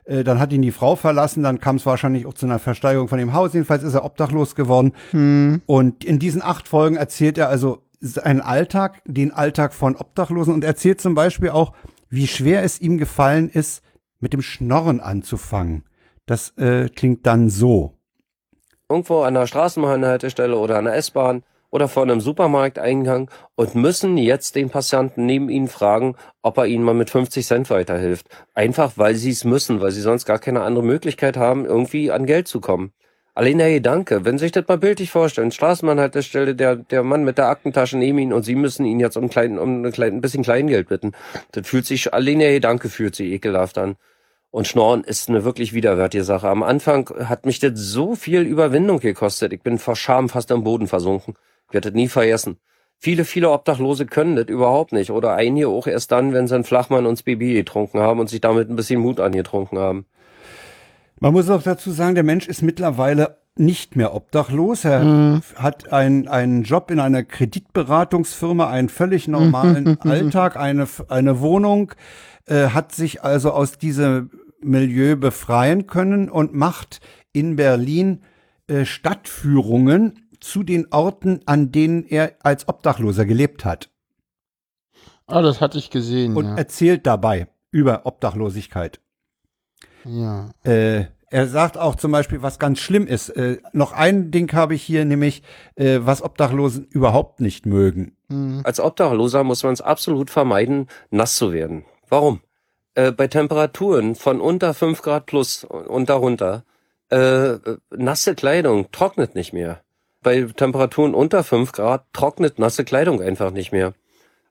Äh, dann hat ihn die Frau verlassen. Dann kam es wahrscheinlich auch zu einer Versteigerung von dem Haus. Jedenfalls ist er obdachlos geworden. Und in diesen acht Folgen erzählt er also seinen Alltag, den Alltag von Obdachlosen und erzählt zum Beispiel auch, wie schwer es ihm gefallen ist, mit dem Schnorren anzufangen. Das äh, klingt dann so. Irgendwo an der Straßenbahnhaltestelle oder an der S-Bahn oder vor einem Supermarkteingang und müssen jetzt den Passanten neben ihnen fragen, ob er ihnen mal mit 50 Cent weiterhilft. Einfach weil sie es müssen, weil sie sonst gar keine andere Möglichkeit haben, irgendwie an Geld zu kommen. Allein der Gedanke, wenn Sie sich das mal bildlich vorstellen, Straßenbahnhaltestelle, der, der Mann mit der Aktentasche neben Ihnen und Sie müssen ihn jetzt um, ein klein, um ein, klein, ein bisschen Kleingeld bitten. Das fühlt sich, allein der Gedanke fühlt sich ekelhaft an. Und Schnorren ist eine wirklich widerwärtige Sache. Am Anfang hat mich das so viel Überwindung gekostet. Ich bin vor Scham fast am Boden versunken. Ich werde das nie vergessen. Viele, viele Obdachlose können das überhaupt nicht. Oder einige auch erst dann, wenn sie einen Flachmann und das Baby getrunken haben und sich damit ein bisschen Mut angetrunken haben. Man muss auch dazu sagen, der Mensch ist mittlerweile nicht mehr obdachlos. Er hat ein, einen Job in einer Kreditberatungsfirma, einen völlig normalen Alltag, eine, eine Wohnung, äh, hat sich also aus diesem Milieu befreien können und macht in Berlin äh, Stadtführungen zu den Orten, an denen er als Obdachloser gelebt hat Ah, das hatte ich gesehen. und ja. erzählt dabei über Obdachlosigkeit. ja. Äh, er sagt auch zum Beispiel, was ganz schlimm ist. Äh, noch ein Ding habe ich hier, nämlich, äh, was Obdachlosen überhaupt nicht mögen. Als Obdachloser muss man es absolut vermeiden, nass zu werden. Warum? Äh, bei Temperaturen von unter 5 Grad plus und darunter, äh, nasse Kleidung trocknet nicht mehr. Bei Temperaturen unter 5 Grad trocknet nasse Kleidung einfach nicht mehr.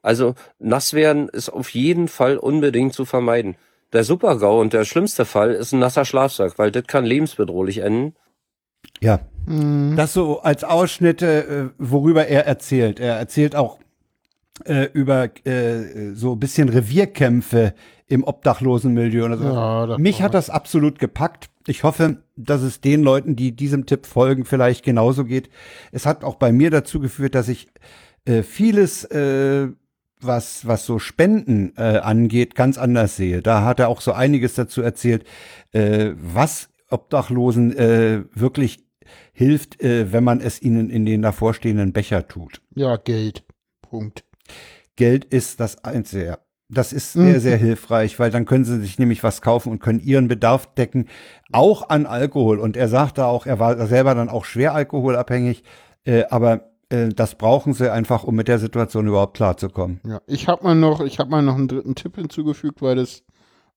Also nass werden ist auf jeden Fall unbedingt zu vermeiden. Der Supergau und der schlimmste Fall ist ein nasser Schlafsack, weil das kann lebensbedrohlich enden. Ja. Das so als Ausschnitte, äh, worüber er erzählt. Er erzählt auch äh, über äh, so ein bisschen Revierkämpfe im obdachlosen Milieu. Und so. Ja, Mich hat das absolut gepackt. Ich hoffe, dass es den Leuten, die diesem Tipp folgen, vielleicht genauso geht. Es hat auch bei mir dazu geführt, dass ich äh, vieles, äh, was, was so Spenden äh, angeht, ganz anders sehe. Da hat er auch so einiges dazu erzählt, äh, was Obdachlosen äh, wirklich hilft, äh, wenn man es ihnen in den davorstehenden Becher tut. Ja, Geld. Punkt. Geld ist das Einzige. ja. Das ist Mhm. sehr, sehr hilfreich, weil dann können sie sich nämlich was kaufen und können ihren Bedarf decken, auch an Alkohol. Und er sagte auch, er war selber dann auch schwer alkoholabhängig, äh, aber äh, das brauchen sie einfach, um mit der Situation überhaupt klarzukommen. Ja, ich habe mal noch, ich habe mal noch einen dritten Tipp hinzugefügt, weil das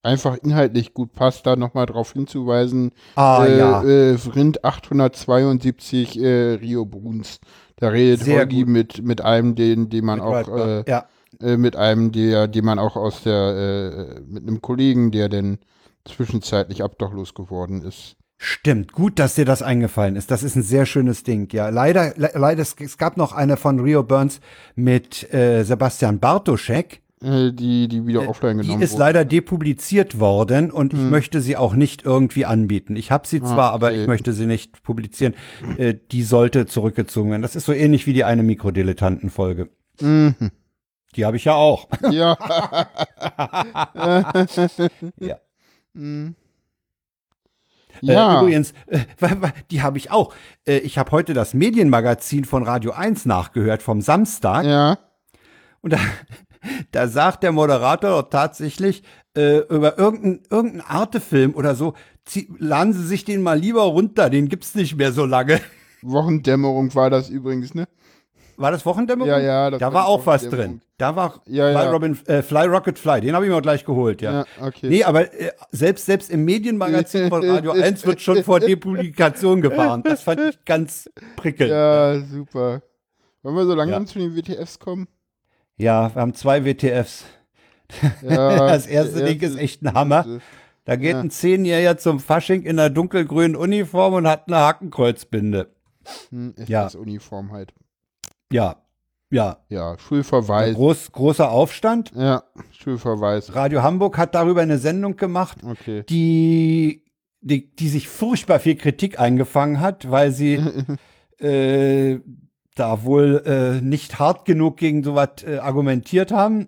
einfach inhaltlich gut passt, da nochmal drauf hinzuweisen. Ah, äh, ja. Äh, Rind 872 äh, Rio Bruns. Da redet Sehr Holgi gut. mit, mit einem, den, den man Mit auch, äh, ja. äh, mit einem, der, den man auch aus der, äh, mit einem Kollegen, der denn zwischenzeitlich obdachlos geworden ist. Stimmt, gut, dass dir das eingefallen ist. Das ist ein sehr schönes Ding. Ja, leider, le leider, es, es gab noch eine von Rio Burns mit äh, Sebastian Bartoschek. Äh, die, die wieder offline Die genommen ist wurde. leider depubliziert worden und ich möchte sie auch nicht irgendwie anbieten. Ich habe sie zwar, aber okay. ich möchte sie nicht publizieren. Äh, die sollte zurückgezogen werden. Das ist so ähnlich wie die eine Mikrodilettanten-Folge. Mhm. Die habe ich ja auch. Ja. Ja. Mhm. Äh, Ja. übrigens, äh, wa- wa- die habe ich auch. Äh, ich habe heute das Medienmagazin von Radio 1 nachgehört vom Samstag. ja. Und da, da sagt der Moderator doch tatsächlich äh, über irgendeinen irgendein Artefilm oder so, zieh, laden Sie sich den mal lieber runter, den gibt's nicht mehr so lange. Wochendämmerung war das übrigens, ne? War das Wochendämmerung? Ja, ja, Da war war auch was drin. Da war Ja, Fly, ja. Robin, äh, Fly Rocket Fly, den habe ich mir gleich geholt, ja. Ja, okay. Nee, aber äh, selbst, selbst im Medienmagazin von Radio 1 wird schon vor Depublikation gewarnt. Das fand ich ganz prickelnd. Ja, super. Wollen wir so langsam Ja. zu den WTFs kommen? Ja, wir haben zwei WTFs. Ja, Das erste Ding ist echt ein Hammer. Da geht Ja. ein Zehnjähriger zum Fasching in einer dunkelgrünen Uniform und hat eine Hakenkreuzbinde. Hm, Ja. das Uniform halt. Ja, ja. Ja, Schulverweis. Groß, großer Aufstand. Ja, Schulverweis. Radio Hamburg hat darüber eine Sendung gemacht, Okay. die, die, die sich furchtbar viel Kritik eingefangen hat, weil sie äh, da wohl äh, nicht hart genug gegen sowas äh, argumentiert haben.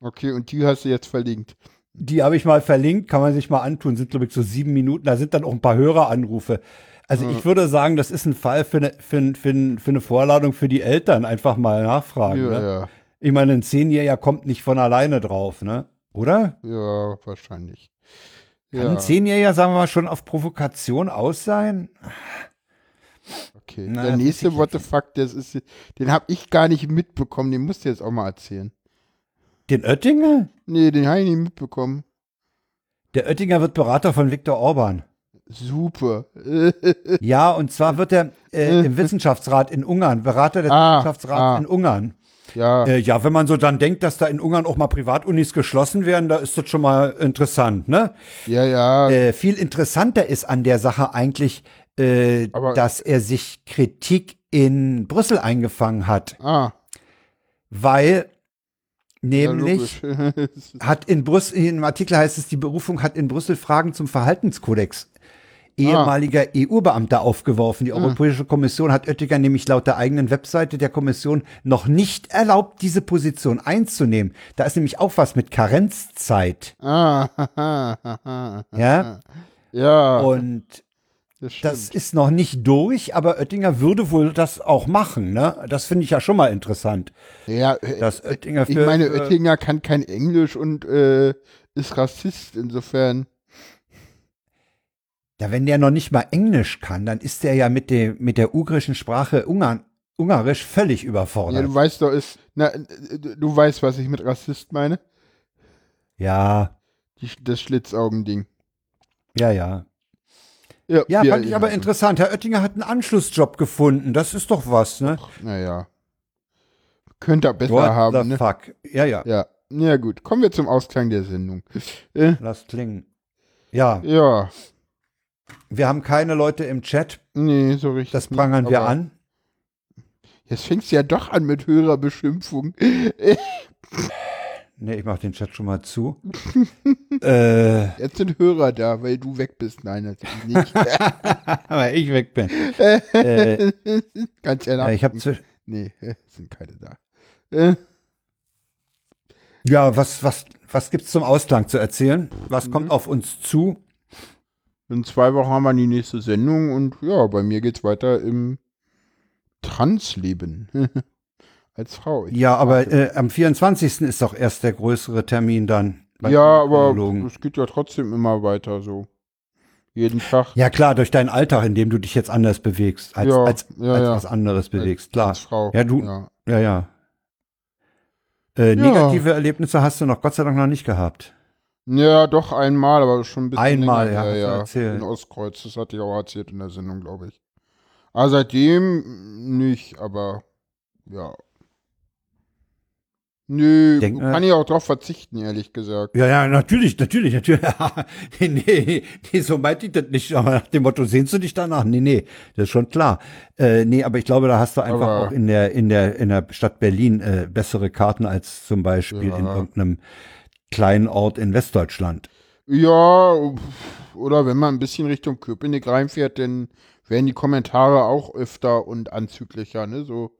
Okay, und die hast du jetzt verlinkt. Die habe ich mal verlinkt, kann man sich mal antun, sind glaube ich so sieben Minuten, da sind dann auch ein paar Höreranrufe. Also ich würde sagen, das ist ein Fall für eine, für, ein- für, ein- für eine Vorladung für die Eltern, einfach mal nachfragen. Ja, ne? ja. Ich meine, ein Zehnjähriger kommt nicht von alleine drauf, ne? Oder? Ja, wahrscheinlich. Kann Ja, ein Zehnjähriger, sagen wir mal, schon auf Provokation aus sein? Okay. Na, Der nächste What the fuck, das ist, den habe ich gar nicht mitbekommen, den musst du jetzt auch mal erzählen. Den Oettinger? Nee, den habe ich nicht mitbekommen. Der Oettinger wird Berater von Viktor Orban. Super. Ja, und zwar wird er äh, im Wissenschaftsrat in Ungarn, Berater des Ah, Wissenschaftsrats ah. in Ungarn. ja, Äh, ja, wenn man so dann denkt, dass da in Ungarn auch mal Privatunis geschlossen werden, da ist das schon mal interessant, ne? ja, ja. Äh, viel interessanter ist an der Sache eigentlich, äh, dass er sich Kritik in Brüssel eingefangen hat, ah, weil ja, nämlich logisch. hat in Brüssel, im Artikel heißt es, die Berufung hat in Brüssel Fragen zum Verhaltenskodex Ah. ehemaliger EU-Beamter aufgeworfen. Die Europäische Kommission hat Oettinger nämlich laut der eigenen Webseite der Kommission noch nicht erlaubt, diese Position einzunehmen. Da ist nämlich auch was mit Karenzzeit. ah. Ja, ja, und das das ist noch nicht durch, aber Oettinger würde wohl das auch machen. Ne? Das finde ich ja schon mal interessant. ja, äh, Dass Oettinger ich für, meine, für- Oettinger kann kein Englisch und äh, ist Rassist, insofern. Ja, wenn der noch nicht mal Englisch kann, dann ist der ja mit, dem, mit der ugrischen Sprache Ungarn, Ungarisch völlig Ja, überfordert. du weißt doch, ist, na, äh, du weißt, was ich mit Rassist meine? Ja, Die, das Schlitzaugending. ja, ja. Ja, Ja, wir- fand ich aber interessant. Herr Oettinger hat einen Anschlussjob gefunden. Das ist doch was, ne? Naja. Könnte er besser What haben, the ne? fuck? Ja, ja, Ja. Ja, gut. Kommen wir zum Ausklang der Sendung. Äh, lass klingen. Ja, ja. wir haben keine Leute im Chat. Nee, so richtig. Das nicht, prangern wir aber an. Jetzt fängt's ja doch an mit Hörerbeschimpfung. Nee, ich mach den Chat schon mal zu. äh, Jetzt sind Hörer da, weil du weg bist. Nein, natürlich nicht. aber ich weg bin. äh, Ganz ehrlich. ich habe zwisch- Nee, sind keine da. Äh, Ja, was, was, was gibt's zum Ausklang zu erzählen? Was Mhm. kommt auf uns zu? In zwei Wochen haben wir die nächste Sendung und ja, bei mir geht's weiter im Transleben. Als Frau. Ich Ja, aber äh, am 24. ist doch erst der größere Termin dann. ja, aber es geht ja trotzdem immer weiter so. Jeden Tag. Ja, klar, durch deinen Alltag, in dem du dich jetzt anders bewegst, als, Ja, als, ja, als ja. was anderes bewegst, klar. Als Frau. Ja, du- Ja. Ja, ja. Äh, negative Erlebnisse hast du noch Gott sei Dank noch nicht gehabt. ja, doch einmal, aber schon ein bisschen Einmal, länger ja, ja. erzählt. In Ostkreuz, das hatte ich auch erzählt in der Sendung, glaube ich. Aber seitdem nicht, aber ja. Nö, Denk kann ich auch drauf verzichten, ehrlich gesagt. Ja, ja, natürlich, natürlich, natürlich. nee, nee, nee, so meinte ich das nicht. Aber nach dem Motto, sehnst du dich danach? Nee, nee, das ist schon klar. Äh, nee, aber ich glaube, da hast du einfach Aber- auch in der, in der, in der Stadt Berlin äh, bessere Karten als zum Beispiel Ja. in irgendeinem kleinen Ort in Westdeutschland. Ja, oder wenn man ein bisschen Richtung Köpenick reinfährt, dann werden die Kommentare auch öfter und anzüglicher, ne? So,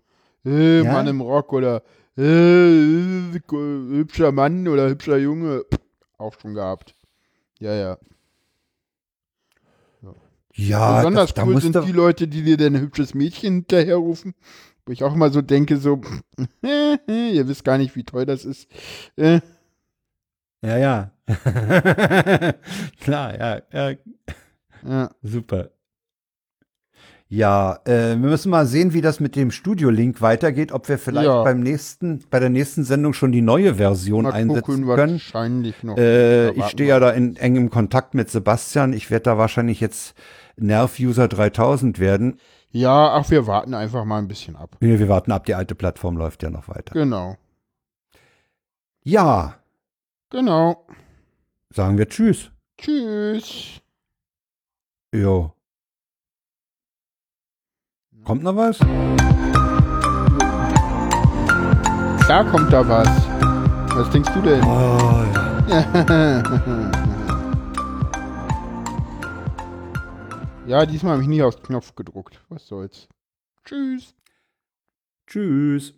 äh, Ja? Mann im Rock oder äh, hübscher Mann oder hübscher Junge. Auch schon gehabt. Ja, ja. Ja, Besonders das, da cool musst sind die Leute, die dir dein hübsches Mädchen hinterherrufen. Wo ich auch immer so denke, so, ihr wisst gar nicht, wie toll das ist. Äh, Ja, ja. Klar, ja, ja, ja. super. Ja, äh, wir müssen mal sehen, wie das mit dem Studio-Link weitergeht, ob wir vielleicht Ja. beim nächsten, bei der nächsten Sendung schon die neue Version Mal einsetzen gucken, können. wahrscheinlich noch. Äh, ich stehe ja da in engem Kontakt mit Sebastian. Ich werde da wahrscheinlich jetzt Nerv-User 3000 werden. Ja, ach, wir warten einfach mal ein bisschen ab. Nee, wir warten ab, die alte Plattform läuft ja noch weiter. Genau. Ja, Genau. sagen wir Tschüss. Tschüss. Jo. Kommt noch was? Klar kommt da was. Was denkst du denn? Oh, ja. ja, diesmal habe ich nie aufs Knopf gedruckt. Was soll's. Tschüss. Tschüss.